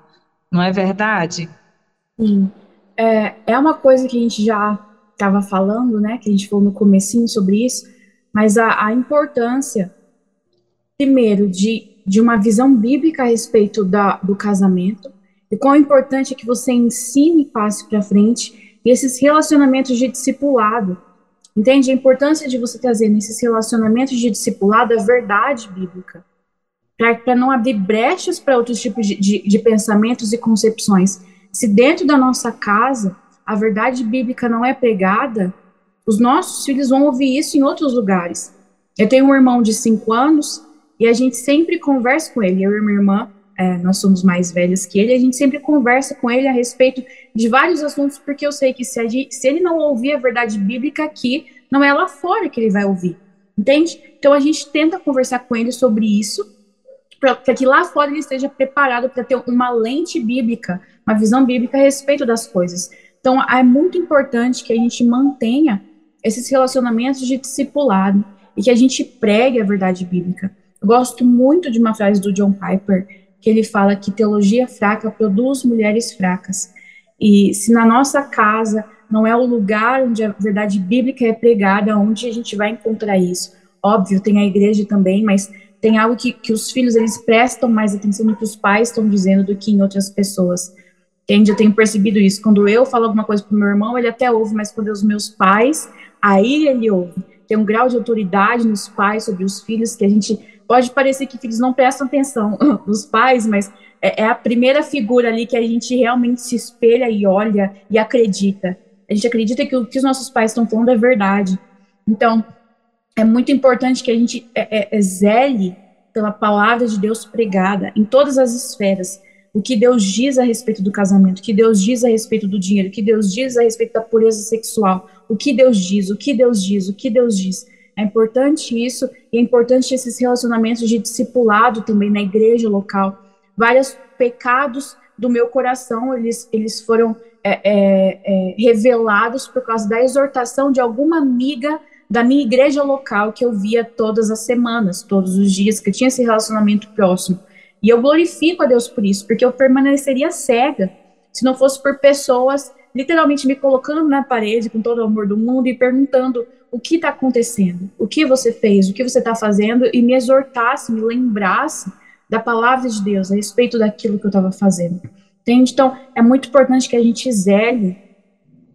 não é verdade? Sim. É, é uma coisa que a gente já estava falando, né? Que a gente falou no comecinho sobre isso, mas a, a importância, primeiro, de, de uma visão bíblica a respeito da, do casamento, e quão importante é que você ensine e passe para frente e esses relacionamentos de discipulado. Entende a importância de você trazer nesses relacionamentos de discipulado a verdade bíblica, para não abrir brechas para outros tipos de, de, de pensamentos e concepções. Se dentro da nossa casa a verdade bíblica não é pregada, os nossos filhos vão ouvir isso em outros lugares. Eu tenho um irmão de cinco anos e a gente sempre conversa com ele, eu e minha irmã, é, nós somos mais velhas que ele, a gente sempre conversa com ele a respeito de vários assuntos, porque eu sei que se, gente, se ele não ouvir a verdade bíblica aqui, não é lá fora que ele vai ouvir, entende? Então a gente tenta conversar com ele sobre isso, para que lá fora ele esteja preparado para ter uma lente bíblica, uma visão bíblica a respeito das coisas. Então é muito importante que a gente mantenha esses relacionamentos de discipulado e que a gente pregue a verdade bíblica. Eu gosto muito de uma frase do John Piper, que ele fala que teologia fraca produz mulheres fracas. E se na nossa casa não é o lugar onde a verdade bíblica é pregada, onde a gente vai encontrar isso. Óbvio, tem a igreja também, mas tem algo que, que os filhos eles prestam mais atenção no que os pais estão dizendo do que em outras pessoas. Entende? Eu tenho percebido isso. Quando eu falo alguma coisa para meu irmão, ele até ouve, mas quando é os meus pais, aí ele ouve. Tem um grau de autoridade nos pais sobre os filhos que a gente pode parecer que filhos não prestam atenção nos pais, mas é, é, a primeira figura ali que a gente realmente se espelha e olha e acredita. A gente acredita que o que os nossos pais estão falando é verdade. Então, é muito importante que a gente é, é, é zele pela palavra de Deus pregada em todas as esferas. O que Deus diz a respeito do casamento, o que Deus diz a respeito do dinheiro, o que Deus diz a respeito da pureza sexual, o que Deus diz, o que Deus diz, o que Deus diz. É importante isso e é importante esses relacionamentos de discipulado também na igreja local. Vários pecados do meu coração, eles, eles foram é, é, é, revelados por causa da exortação de alguma amiga da minha igreja local que eu via todas as semanas, todos os dias, que tinha esse relacionamento próximo. E eu glorifico a Deus por isso, porque eu permaneceria cega se não fosse por pessoas literalmente me colocando na parede com todo o amor do mundo e perguntando o que está acontecendo, o que você fez, o que você está fazendo, e me exortasse, me lembrasse da palavra de Deus a respeito daquilo que eu estava fazendo. Entende? Então, é muito importante que a gente zele,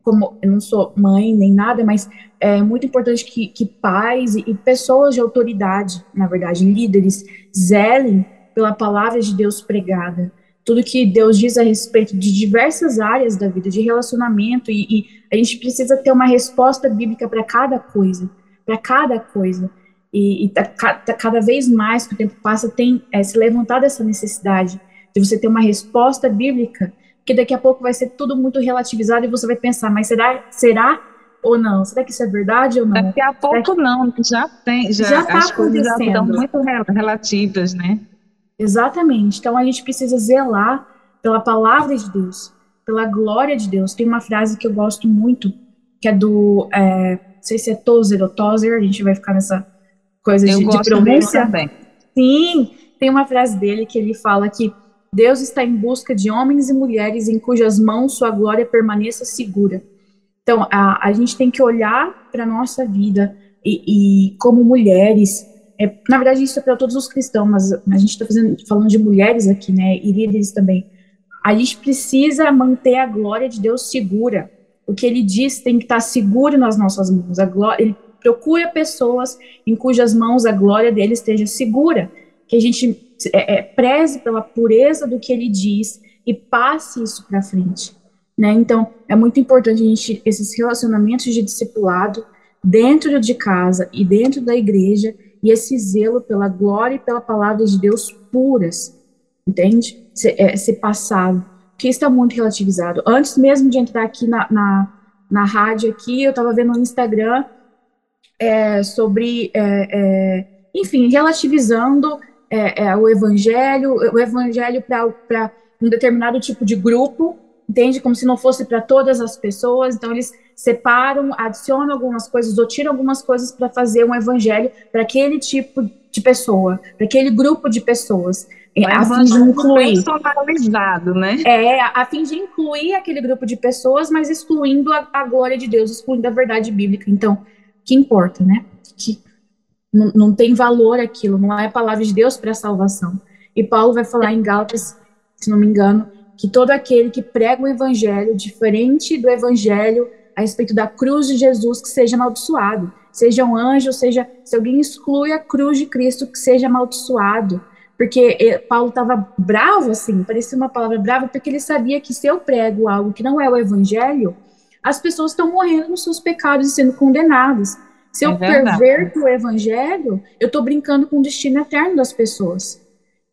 como eu não sou mãe nem nada, mas é muito importante que, que pais e, e pessoas de autoridade, na verdade, líderes, zelem pela palavra de Deus pregada, tudo que Deus diz a respeito de diversas áreas da vida, de relacionamento, e, e a gente precisa ter uma resposta bíblica para cada coisa, para cada coisa. E, e tá, tá, cada vez mais que o tempo passa, tem é, se levantado essa necessidade de você ter uma resposta bíblica, porque daqui a pouco vai ser tudo muito relativizado e você vai pensar, mas será, será ou não? Será que isso é verdade ou não? Daqui a pouco que... não, já tem, já, já tá as coisas já estão muito relativas, né? Exatamente. Então a gente precisa zelar pela palavra de Deus, pela glória de Deus. Tem uma frase que eu gosto muito, que é do. É, não sei se é Tozer ou Tozer, a gente vai ficar nessa coisa eu de, de pronúncia. Também. Sim, tem uma frase dele que ele fala que Deus está em busca de homens e mulheres em cujas mãos sua glória permaneça segura. Então, a, a gente tem que olhar para a nossa vida e, e, como mulheres, é, na verdade, isso é para todos os cristãos, mas a gente está falando de mulheres aqui, né, e líderes também. A gente precisa manter a glória de Deus segura. O que ele diz tem que estar tá seguro nas nossas mãos. Glória, ele procura pessoas em cujas mãos a glória dele esteja segura. Que a gente é, é, preze pela pureza do que ele diz e passe isso para frente. Né? Então, é muito importante a gente, esses relacionamentos de discipulado dentro de casa e dentro da igreja, e esse zelo pela glória e pela palavra de Deus puras, entende? Ser, é, ser passado, que está muito relativizado. Antes mesmo de entrar aqui na, na, na rádio aqui, eu estava vendo no Instagram é, sobre, é, é enfim, relativizando é, é, o evangelho, o evangelho para um determinado tipo de grupo, entende? Como se não fosse para todas as pessoas. Então, eles separam, adicionam algumas coisas ou tiram algumas coisas para fazer um evangelho para aquele tipo de pessoa, para aquele grupo de pessoas. É, a fim de incluir. Personalizado, né? É, a fim de incluir aquele grupo de pessoas, mas excluindo a, a glória de Deus, excluindo a verdade bíblica. Então, que importa, né? Que não, não tem valor aquilo, não é a palavra de Deus para a salvação. E Paulo vai falar em Gálatas, se não me engano, que todo aquele que prega o evangelho diferente do evangelho a respeito da cruz de Jesus que seja amaldiçoado. Seja um anjo, seja se alguém exclui a cruz de Cristo que seja amaldiçoado. Porque eh, Paulo estava bravo assim, parecia uma palavra brava, porque ele sabia que se eu prego algo que não é o evangelho, as pessoas estão morrendo nos seus pecados e sendo condenadas. Se eu é perverto o evangelho, eu estou brincando com o destino eterno das pessoas.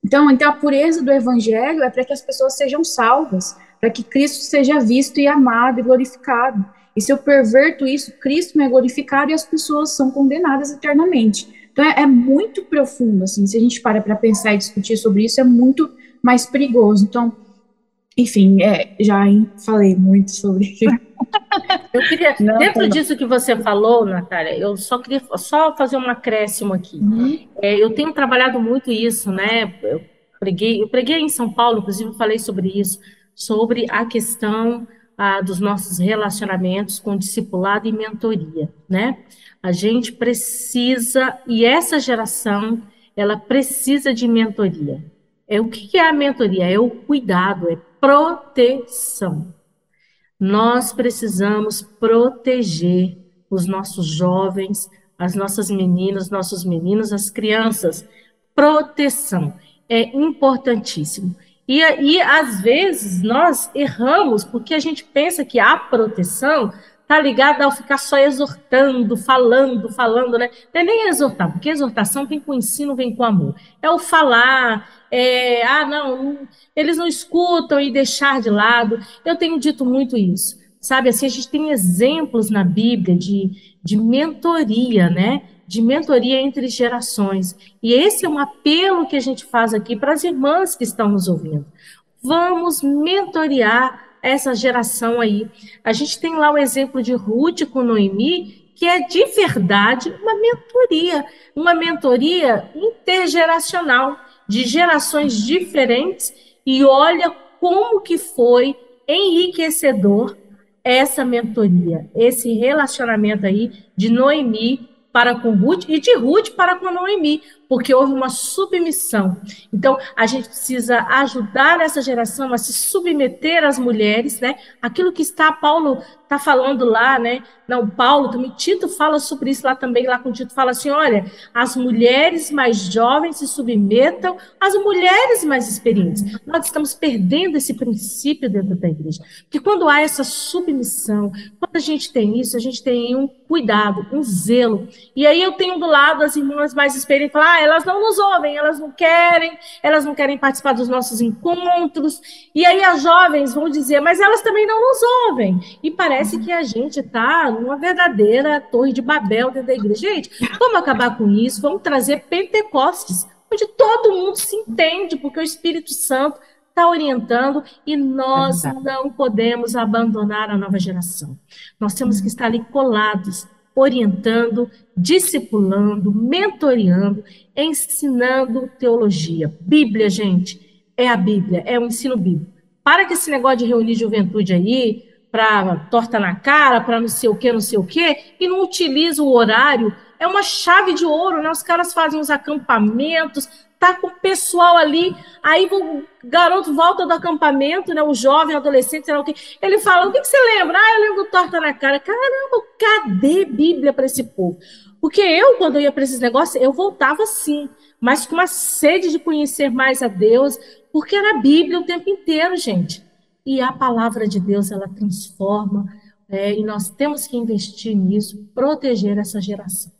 Então, então, a pureza do evangelho é para que as pessoas sejam salvas, para que Cristo seja visto e amado e glorificado. E se eu perverto isso, Cristo é glorificado e as pessoas são condenadas eternamente. Então, é, é muito profundo, assim, se a gente para para pensar e discutir sobre isso, é muito mais perigoso. Então, enfim, é, já falei muito sobre Eu queria, não, dentro não. disso que você falou, Natália, eu só queria só fazer um acréscimo aqui. Uhum. É, eu tenho trabalhado muito isso, né? Eu preguei, eu preguei em São Paulo, inclusive falei sobre isso, sobre a questão ah, dos nossos relacionamentos com discipulado e mentoria, né? A gente precisa, e essa geração, ela precisa de mentoria. É o que é a mentoria? É o cuidado, é proteção. Nós precisamos proteger os nossos jovens, as nossas meninas, nossos meninos, as crianças. Proteção é importantíssimo. E, e às vezes nós erramos porque a gente pensa que a proteção está ligada ao ficar só exortando, falando, falando, né? Não é nem exortar, porque exortação vem com ensino, vem com amor. É o falar, é, ah, não, eles não escutam e deixar de lado. Eu tenho dito muito isso. Sabe, assim, a gente tem exemplos na Bíblia de, de mentoria, né? De mentoria entre gerações. E esse é um apelo que a gente faz aqui para as irmãs que estão nos ouvindo. Vamos mentorear essa geração aí. A gente tem lá o exemplo de Ruth com Noemi, que é de verdade uma mentoria, uma mentoria intergeracional de gerações diferentes e olha como que foi enriquecedor essa mentoria, esse relacionamento aí de Noemi para com Ruth e de Ruth para com Noemi, porque houve uma submissão. Então, a gente precisa ajudar essa geração a se submeter às mulheres, né? Aquilo que está Paulo está falando lá, né? Não, Paulo também, Tito fala sobre isso lá também, lá com Tito fala assim, olha, as mulheres mais jovens se submetam às mulheres mais experientes. Nós estamos perdendo esse princípio dentro da igreja. Porque quando há essa submissão, quando a gente tem isso, a gente tem um cuidado, um zelo. E aí eu tenho do lado as irmãs mais experientes, falar, ah, elas não nos ouvem, elas não querem, elas não querem participar dos nossos encontros. E aí as jovens vão dizer, mas elas também não nos ouvem. E parece que a gente está numa verdadeira torre de Babel dentro da igreja. Gente, vamos acabar com isso, vamos trazer Pentecostes, onde todo mundo se entende, porque o Espírito Santo está orientando e nós não podemos abandonar a nova geração. Nós temos que estar ali colados orientando, discipulando, mentoreando, ensinando teologia. Bíblia, gente, é a Bíblia, é o ensino bíblico. Para que esse negócio de reunir juventude aí, para torta na cara, para não sei o que, não sei o que, e não utiliza o horário, é uma chave de ouro, né? Os caras fazem os acampamentos, tá com o pessoal ali, aí o garoto volta do acampamento, né, o jovem, o adolescente, sei lá o que, ele fala, o que, que você lembra? Ah, eu lembro torta na cara. Caramba, cadê Bíblia para esse povo? Porque eu, quando eu ia para esses negócios, eu voltava sim, mas com uma sede de conhecer mais a Deus, porque era a Bíblia o tempo inteiro, gente. E a palavra de Deus, ela transforma, é, e nós temos que investir nisso, proteger essa geração.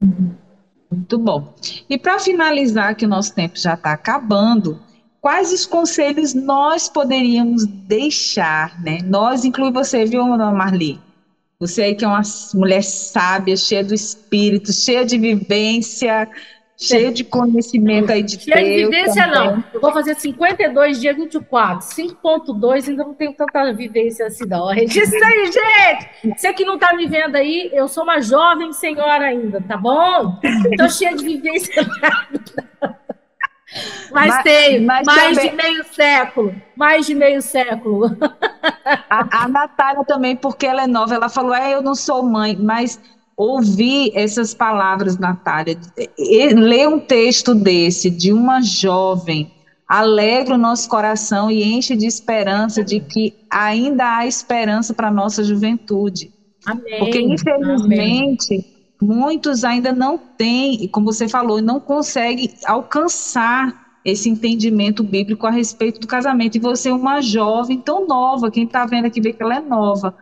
Uhum. Muito bom. E para finalizar, que o nosso tempo já está acabando, quais os conselhos nós poderíamos deixar, né? Nós, inclui você, viu, Marli? Você aí que é uma mulher sábia, cheia do espírito, cheia de vivência, cheia de conhecimento aí de Deus. Cheia de vivência, também. não. Eu vou fazer 52 dias 24. 5.2 ainda não tenho tanta vivência assim, não. Registra aí, gente! Você que não está me vendo aí, eu sou uma jovem senhora ainda, tá bom? Estou cheia de vivência. Mas, mas tenho mas mais também... de meio século, mais de meio século. A, a Natália também, porque ela é nova, ela falou, é, eu não sou mãe, mas ouvir essas palavras, Natália, ler um texto desse, de uma jovem, alegra o nosso coração e enche de esperança de que ainda há esperança para a nossa juventude. Amém. Porque, infelizmente, Amém muitos ainda não têm, como você falou, não conseguem alcançar esse entendimento bíblico a respeito do casamento. E você, uma jovem tão nova, quem está vendo aqui vê que ela é nova,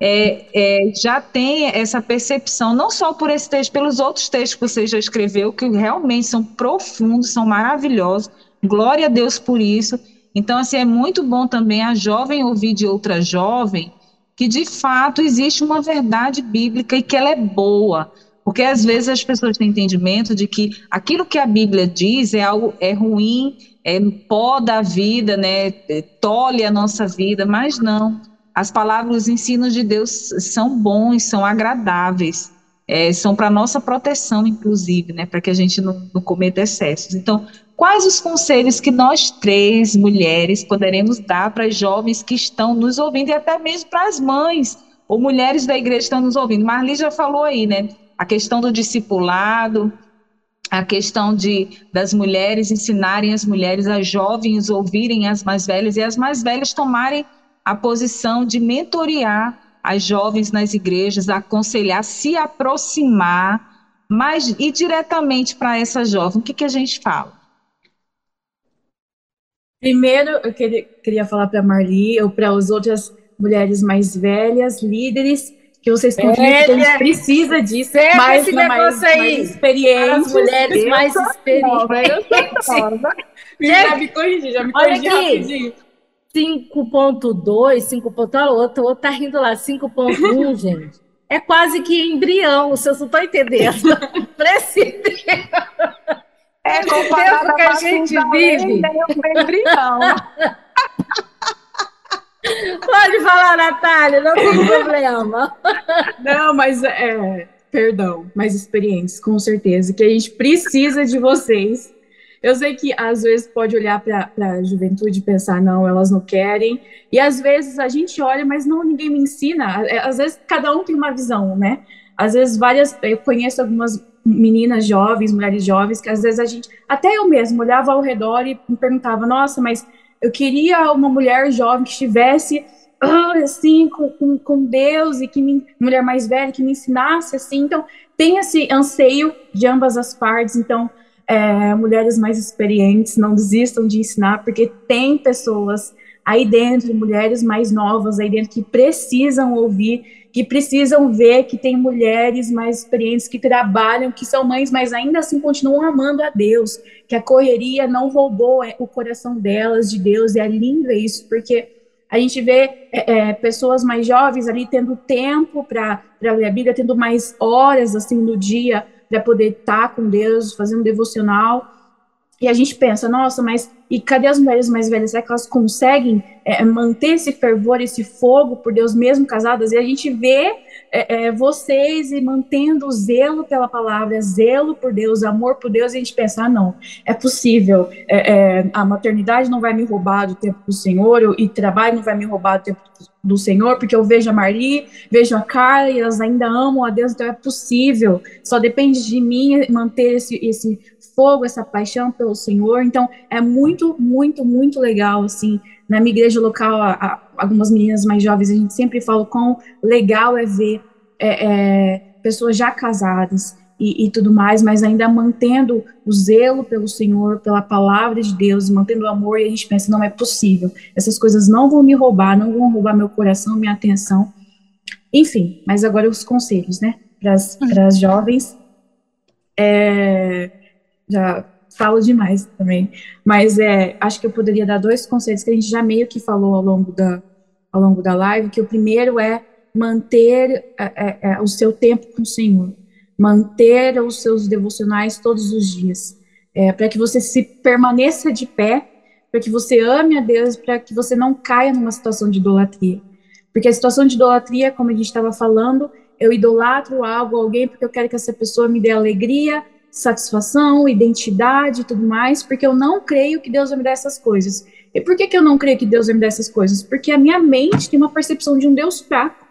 é, é, já tem essa percepção, não só por esse texto, pelos outros textos que você já escreveu, que realmente são profundos, são maravilhosos. Glória a Deus por isso. Então, assim, é muito bom também a jovem ouvir de outra jovem que de fato existe uma verdade bíblica e que ela é boa. Porque às vezes as pessoas têm entendimento de que aquilo que a Bíblia diz é algo é ruim, é pó da vida, né, é, tolhe a nossa vida, mas não. As palavras, os ensinos de Deus são bons, são agradáveis, é, são para nossa proteção, inclusive, né, para que a gente não, não cometa excessos. Então, quais os conselhos que nós três mulheres poderemos dar para as jovens que estão nos ouvindo e até mesmo para as mães ou mulheres da igreja que estão nos ouvindo? Marli já falou aí, né? a questão do discipulado, a questão de das mulheres ensinarem as mulheres, as jovens ouvirem as mais velhas e as mais velhas tomarem a posição de mentorear as jovens nas igrejas, aconselhar, se aproximar, mas e diretamente para essa jovem, o que, que a gente fala? Primeiro, eu queria, queria falar para a Marli ou para as outras mulheres mais velhas, líderes, que vocês continuem, porque a gente precisa disso. É, mais, esse negócio mais, aí. Mais experientes. As mulheres mais experientes. já me corrigi, já me corrigi rapidinho. 5.2, 5. Olha o outro, outro tá rindo lá, 5.1, gente. É quase que embrião, vocês não estão entendendo. Precisa. É comparado que a gente vive. É embrião. Pode falar, Natália, não tem problema. Não, mas é. Perdão, mais experiências, com certeza, que a gente precisa de vocês. Eu sei que às vezes pode olhar para a juventude e pensar, não, elas não querem. E às vezes a gente olha, mas não, ninguém me ensina. É, às vezes cada um tem uma visão, né? Às vezes várias. Eu conheço algumas meninas jovens, mulheres jovens, que às vezes a gente. Até eu mesmo olhava ao redor e me perguntava, nossa, mas eu queria uma mulher jovem que estivesse ah, assim com, com, com, Deus e que me, mulher mais velha que me ensinasse assim. Então tem esse anseio de ambas as partes. Então é, mulheres mais experientes não desistam de ensinar porque tem pessoas aí dentro, mulheres mais novas aí dentro que precisam ouvir que precisam ver que tem mulheres mais experientes que trabalham, que são mães, mas ainda assim continuam amando a Deus, que a correria não roubou é, o coração delas de Deus, e é lindo isso, porque a gente vê é, é, pessoas mais jovens ali tendo tempo para ler a Bíblia, tendo mais horas assim no dia para poder estar tá com Deus, fazendo devocional, e a gente pensa, nossa, mas e cadê as mulheres mais velhas? Será que elas conseguem é, manter esse fervor, esse fogo por Deus mesmo casadas? E a gente vê é, é, vocês e mantendo o zelo pela palavra, zelo por Deus, amor por Deus, e a gente pensa, ah, não, é possível, é, é, a maternidade não vai me roubar do tempo do Senhor, e trabalho não vai me roubar do tempo do Senhor, porque eu vejo a Marli, vejo a Carla, e elas ainda amam a Deus, então é possível, só depende de mim manter esse, esse fogo, essa paixão pelo Senhor. Então, é muito, muito, muito legal, assim, na minha igreja local, a, a, algumas meninas mais jovens, a gente sempre fala quão legal é ver é, é, pessoas já casadas e, e, tudo mais, mas ainda mantendo o zelo pelo Senhor, pela palavra de Deus, mantendo o amor, e a gente pensa, não é possível, essas coisas não vão me roubar, não vão roubar meu coração, minha atenção. Enfim, mas agora os conselhos, né, para as jovens É, já falo demais também, mas é, acho que eu poderia dar dois conselhos que a gente já meio que falou ao longo da, ao longo da live, que o primeiro é manter é, é, é o seu tempo com o Senhor, manter os seus devocionais todos os dias, é, para que você se permaneça de pé, para que você ame a Deus, para que você não caia numa situação de idolatria. Porque a situação de idolatria, como a gente estava falando, eu idolatro algo, alguém, porque eu quero que essa pessoa me dê alegria, satisfação, identidade e tudo mais, porque eu não creio que Deus vai me dar essas coisas. E por que, que eu não creio que Deus vai me dar essas coisas? Porque a minha mente tem uma percepção de um Deus fraco.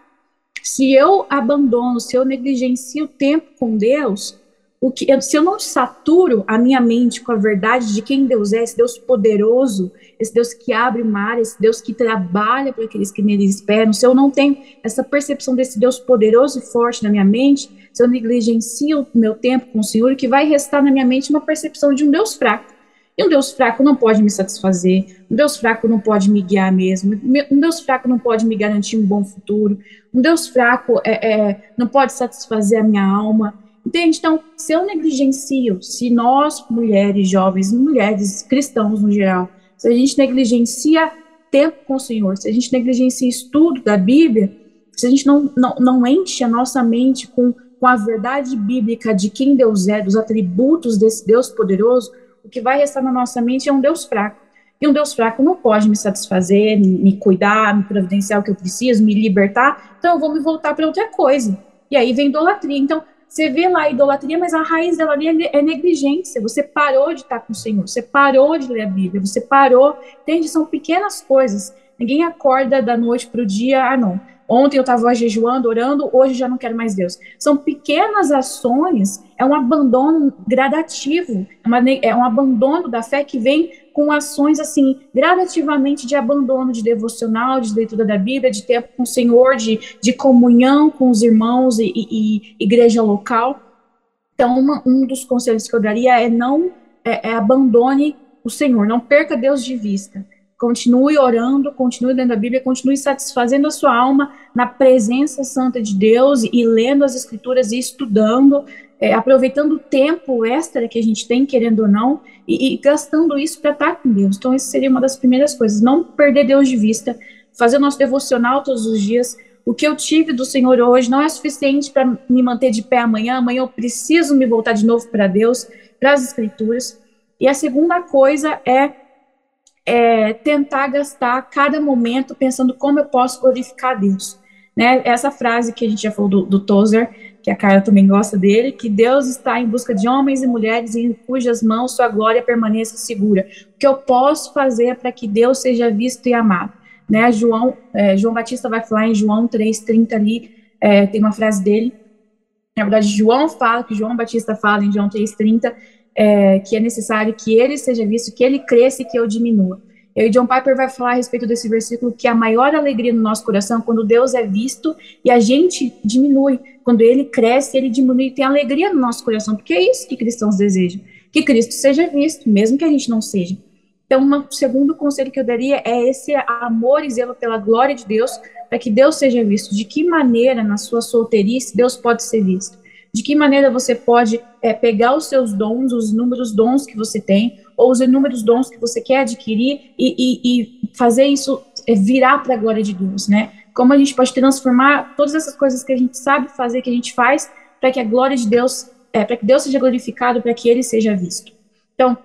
Se eu abandono, se eu negligencio o tempo com Deus, o que, se eu não saturo a minha mente com a verdade de quem Deus é, esse Deus poderoso, esse Deus que abre o mar, esse Deus que trabalha para aqueles que nele esperam, se eu não tenho essa percepção desse Deus poderoso e forte na minha mente, se eu negligencio o meu tempo com o Senhor, que vai restar na minha mente uma percepção de um Deus fraco. E um Deus fraco não pode me satisfazer, um Deus fraco não pode me guiar mesmo, um Deus fraco não pode me garantir um bom futuro, um Deus fraco é, é, não pode satisfazer a minha alma. Entende? Então, se eu negligencio, se nós, mulheres, jovens, mulheres, cristãos no geral, se a gente negligencia tempo com o Senhor, se a gente negligencia estudo da Bíblia, se a gente não, não, não enche a nossa mente com, com a verdade bíblica de quem Deus é, dos atributos desse Deus poderoso, o que vai restar na nossa mente é um Deus fraco. E um Deus fraco não pode me satisfazer, me cuidar, me providenciar o que eu preciso, me libertar, então eu vou me voltar para outra coisa. E aí vem idolatria. Então, você vê lá a idolatria, mas a raiz dela ali é, é negligência. Você parou de estar com o Senhor, você parou de ler a Bíblia, você parou. Entende? São pequenas coisas. Ninguém acorda da noite para o dia, ah, não. Ontem eu estava jejuando, orando, hoje já não quero mais Deus. São pequenas ações, é um abandono gradativo, é, é um abandono da fé que vem com ações assim, gradativamente de abandono de devocional, de leitura da Bíblia, de tempo com o Senhor, de, de comunhão com os irmãos e, e, e igreja local. Então, uma, um dos conselhos que eu daria é não é, é abandone o Senhor, não perca Deus de vista. Continue orando, continue lendo a Bíblia, continue satisfazendo a sua alma na presença santa de Deus e lendo as Escrituras e estudando, é, aproveitando o tempo extra que a gente tem, querendo ou não, e, e gastando isso para estar com Deus. Então, essa seria uma das primeiras coisas. Não perder Deus de vista, fazer o nosso devocional todos os dias. O que eu tive do Senhor hoje não é suficiente para me manter de pé amanhã. Amanhã eu preciso me voltar de novo para Deus, para as Escrituras. E a segunda coisa é, é tentar gastar cada momento pensando como eu posso glorificar Deus. Né? Essa frase que a gente já falou do, do Tozer, que a Carla também gosta dele, que Deus está em busca de homens e mulheres em cujas mãos sua glória permaneça segura. O que eu posso fazer para que Deus seja visto e amado? Né? João, é, João Batista vai falar em João 3,30 ali, é, tem uma frase dele, na verdade João fala, que João Batista fala em João 3,30, é, que é necessário que ele seja visto, que ele cresça e que eu diminua. E John Piper vai falar a respeito desse versículo que a maior alegria no nosso coração quando Deus é visto e a gente diminui. Quando ele cresce, ele diminui, tem alegria no nosso coração, porque é isso que cristãos desejam, que Cristo seja visto, mesmo que a gente não seja. Então, o segundo conselho que eu daria é esse amor e zelo pela glória de Deus, para que Deus seja visto. De que maneira, na sua solteirice, Deus pode ser visto? De que maneira você pode é, pegar os seus dons, os inúmeros dons que você tem, ou os inúmeros dons que você quer adquirir e, e, e fazer isso é, virar para a glória de Deus, né? Como a gente pode transformar todas essas coisas que a gente sabe fazer, que a gente faz, para que a glória de Deus, é, para que Deus seja glorificado, para que Ele seja visto. Então,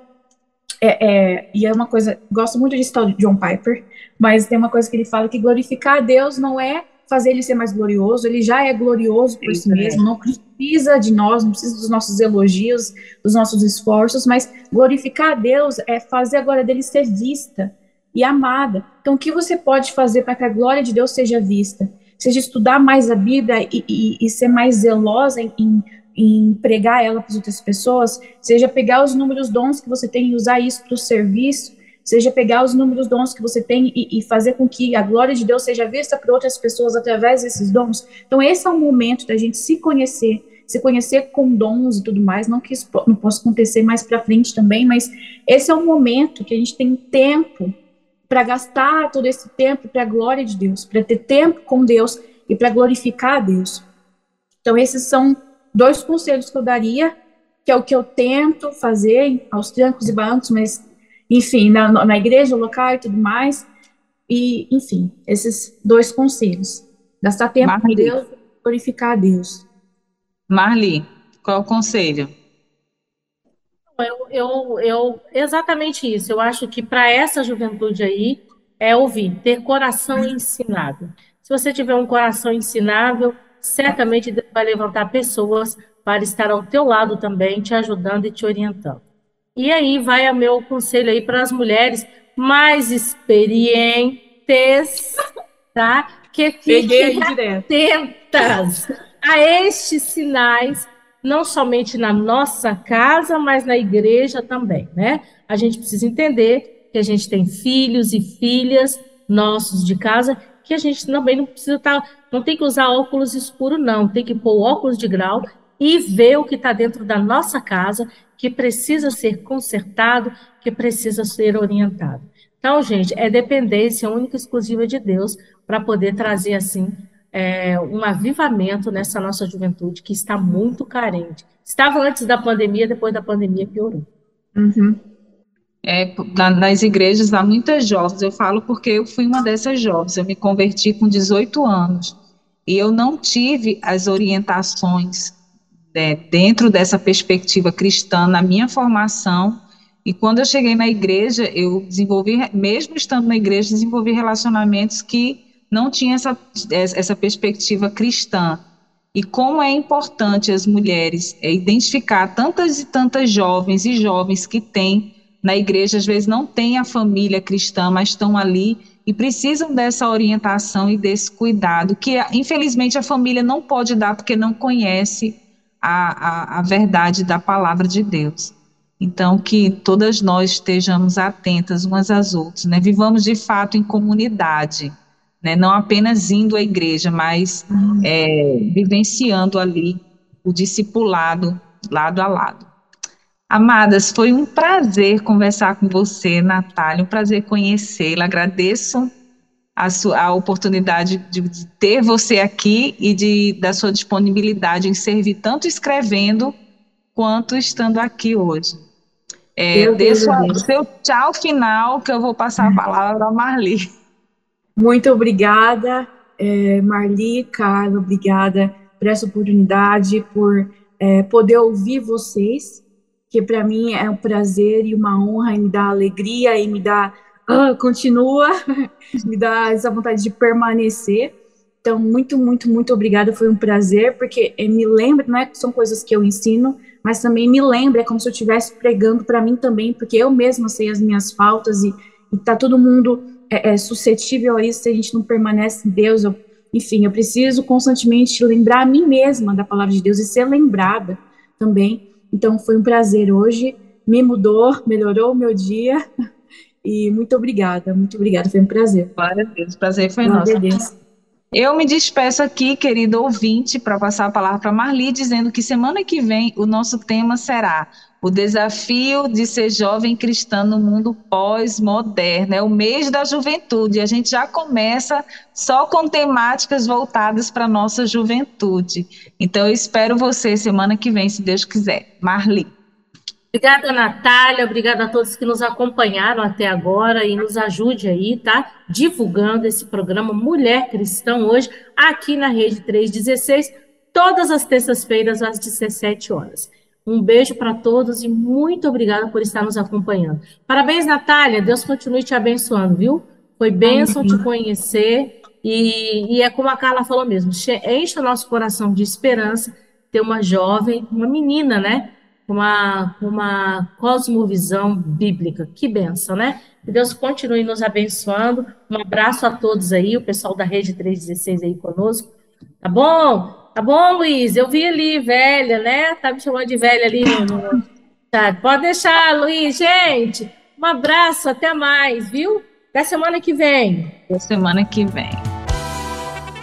é, é, e é uma coisa, gosto muito de tal de John Piper, mas tem uma coisa que ele fala que glorificar a Deus não é fazer ele ser mais glorioso, ele já é glorioso por Isso si mesmo, não precisa de nós, não precisa dos nossos elogios, dos nossos esforços, mas glorificar a Deus é fazer a glória dele ser vista e amada. Então, o que você pode fazer para que a glória de Deus seja vista? Seja estudar mais a Bíblia e, e, e ser mais zelosa em, em, em pregar ela para as outras pessoas, seja pegar os números dons que você tem e usar isso para o serviço, seja pegar os números dons que você tem e, e, fazer com que a glória de Deus seja vista por outras pessoas através desses dons. Então, esse é o momento da gente se conhecer, se conhecer com dons e tudo mais. Não que isso não possa acontecer mais para frente também, mas esse é o momento que a gente tem tempo para gastar todo esse tempo para a glória de Deus, para ter tempo com Deus e para glorificar a Deus. Então, esses são dois conselhos que eu daria que é o que eu tento fazer aos trancos e bancos, mas, enfim, na, na igreja local e tudo mais. E, enfim, esses dois conselhos. Gastar tempo Marli. com Deus, glorificar a Deus. Marli, qual é o conselho? Eu, eu, eu, exatamente isso. Eu acho que para essa juventude aí é ouvir, ter coração ensinado. Se você tiver um coração ensinável, certamente Deus vai levantar pessoas para estar ao teu lado também, te ajudando e te orientando. E aí vai o meu conselho aí para as mulheres mais experientes, tá? Que fiquem atentas a estes sinais não somente na nossa casa, mas na igreja também, né? A gente precisa entender que a gente tem filhos e filhas nossos de casa, que a gente também não precisa estar, tá, não tem que usar óculos escuros, não, tem que pôr óculos de grau e ver o que está dentro da nossa casa, que precisa ser consertado, que precisa ser orientado. Então, gente, é dependência única e exclusiva de Deus para poder trazer assim é, um avivamento nessa nossa juventude que está muito carente. Estava antes da pandemia, depois da pandemia piorou. Uhum. É, nas igrejas há muitas jovens, eu falo porque eu fui uma dessas jovens, eu me converti com 18 anos e eu não tive as orientações né, dentro dessa perspectiva cristã na minha formação e quando eu cheguei na igreja, eu desenvolvi, mesmo estando na igreja, desenvolvi relacionamentos que não tinha essa, essa perspectiva cristã. E como é importante as mulheres é, identificar tantas e tantas jovens e jovens que têm na igreja, às vezes não têm a família cristã, mas estão ali e precisam dessa orientação e desse cuidado, que infelizmente a família não pode dar porque não conhece a, a, a verdade da palavra de Deus. Então, que todas nós estejamos atentas umas às outras, né? Vivamos de fato em comunidade né? não apenas indo à igreja, mas é, vivenciando ali o discipulado lado a lado. Amadas, foi um prazer conversar com você, Natália, um prazer conhecê-la. Agradeço a, sua, a oportunidade de, de, ter você aqui e de, da sua disponibilidade em servir tanto escrevendo quanto estando aqui hoje. É, o seu tchau final, que eu vou passar a palavra a Marli. Muito obrigada, é, Marli, Carla, obrigada por essa oportunidade, por é, poder ouvir vocês, que para mim é um prazer e uma honra e me dá alegria e me dá, uh, continua, me dá essa vontade de permanecer. Então, muito, muito, muito obrigada, foi um prazer, porque me lembra, não é que são coisas que eu ensino, mas também me lembra, é como se eu estivesse pregando para mim também, porque eu mesma sei as minhas faltas e, e tá todo mundo é, é suscetível a isso se a gente não permanece em Deus. Eu, enfim, eu preciso constantemente lembrar a mim mesma da palavra de Deus e ser lembrada também. Então, foi um prazer hoje, me mudou, melhorou o meu dia. E muito obrigada, muito obrigada, foi um prazer. Glória a Deus, o prazer foi nosso. Eu me despeço aqui, querido ouvinte, para passar a palavra para Marli, dizendo que semana que vem o nosso tema será o desafio de ser jovem cristã no mundo pós-moderno, é o mês da juventude. A gente já começa só com temáticas voltadas para a nossa juventude. Então, eu espero você semana que vem, se Deus quiser. Marli. Obrigada, Natália. Obrigada a todos que nos acompanharam até agora e nos ajude aí, tá? Divulgando esse programa Mulher Cristã hoje, aqui na Rede 316, todas as terças-feiras, às 17 horas. Um beijo para todos e muito obrigada por estar nos acompanhando. Parabéns, Natália. Deus continue te abençoando, viu? Foi bênção te conhecer. E, e, é como a Carla falou mesmo: enche o nosso coração de esperança ter uma jovem, uma menina, né? Uma, uma cosmovisão bíblica. Que benção, né? Que Deus continue nos abençoando. Um abraço a todos aí, o pessoal da Rede 316 aí conosco. Tá bom? Tá bom, Luiz? Eu vi ali, velha, né? Tá me chamando de velha ali no. Tá, pode deixar, Luiz. Gente, um abraço, até mais, viu? Até semana que vem. Até semana que vem.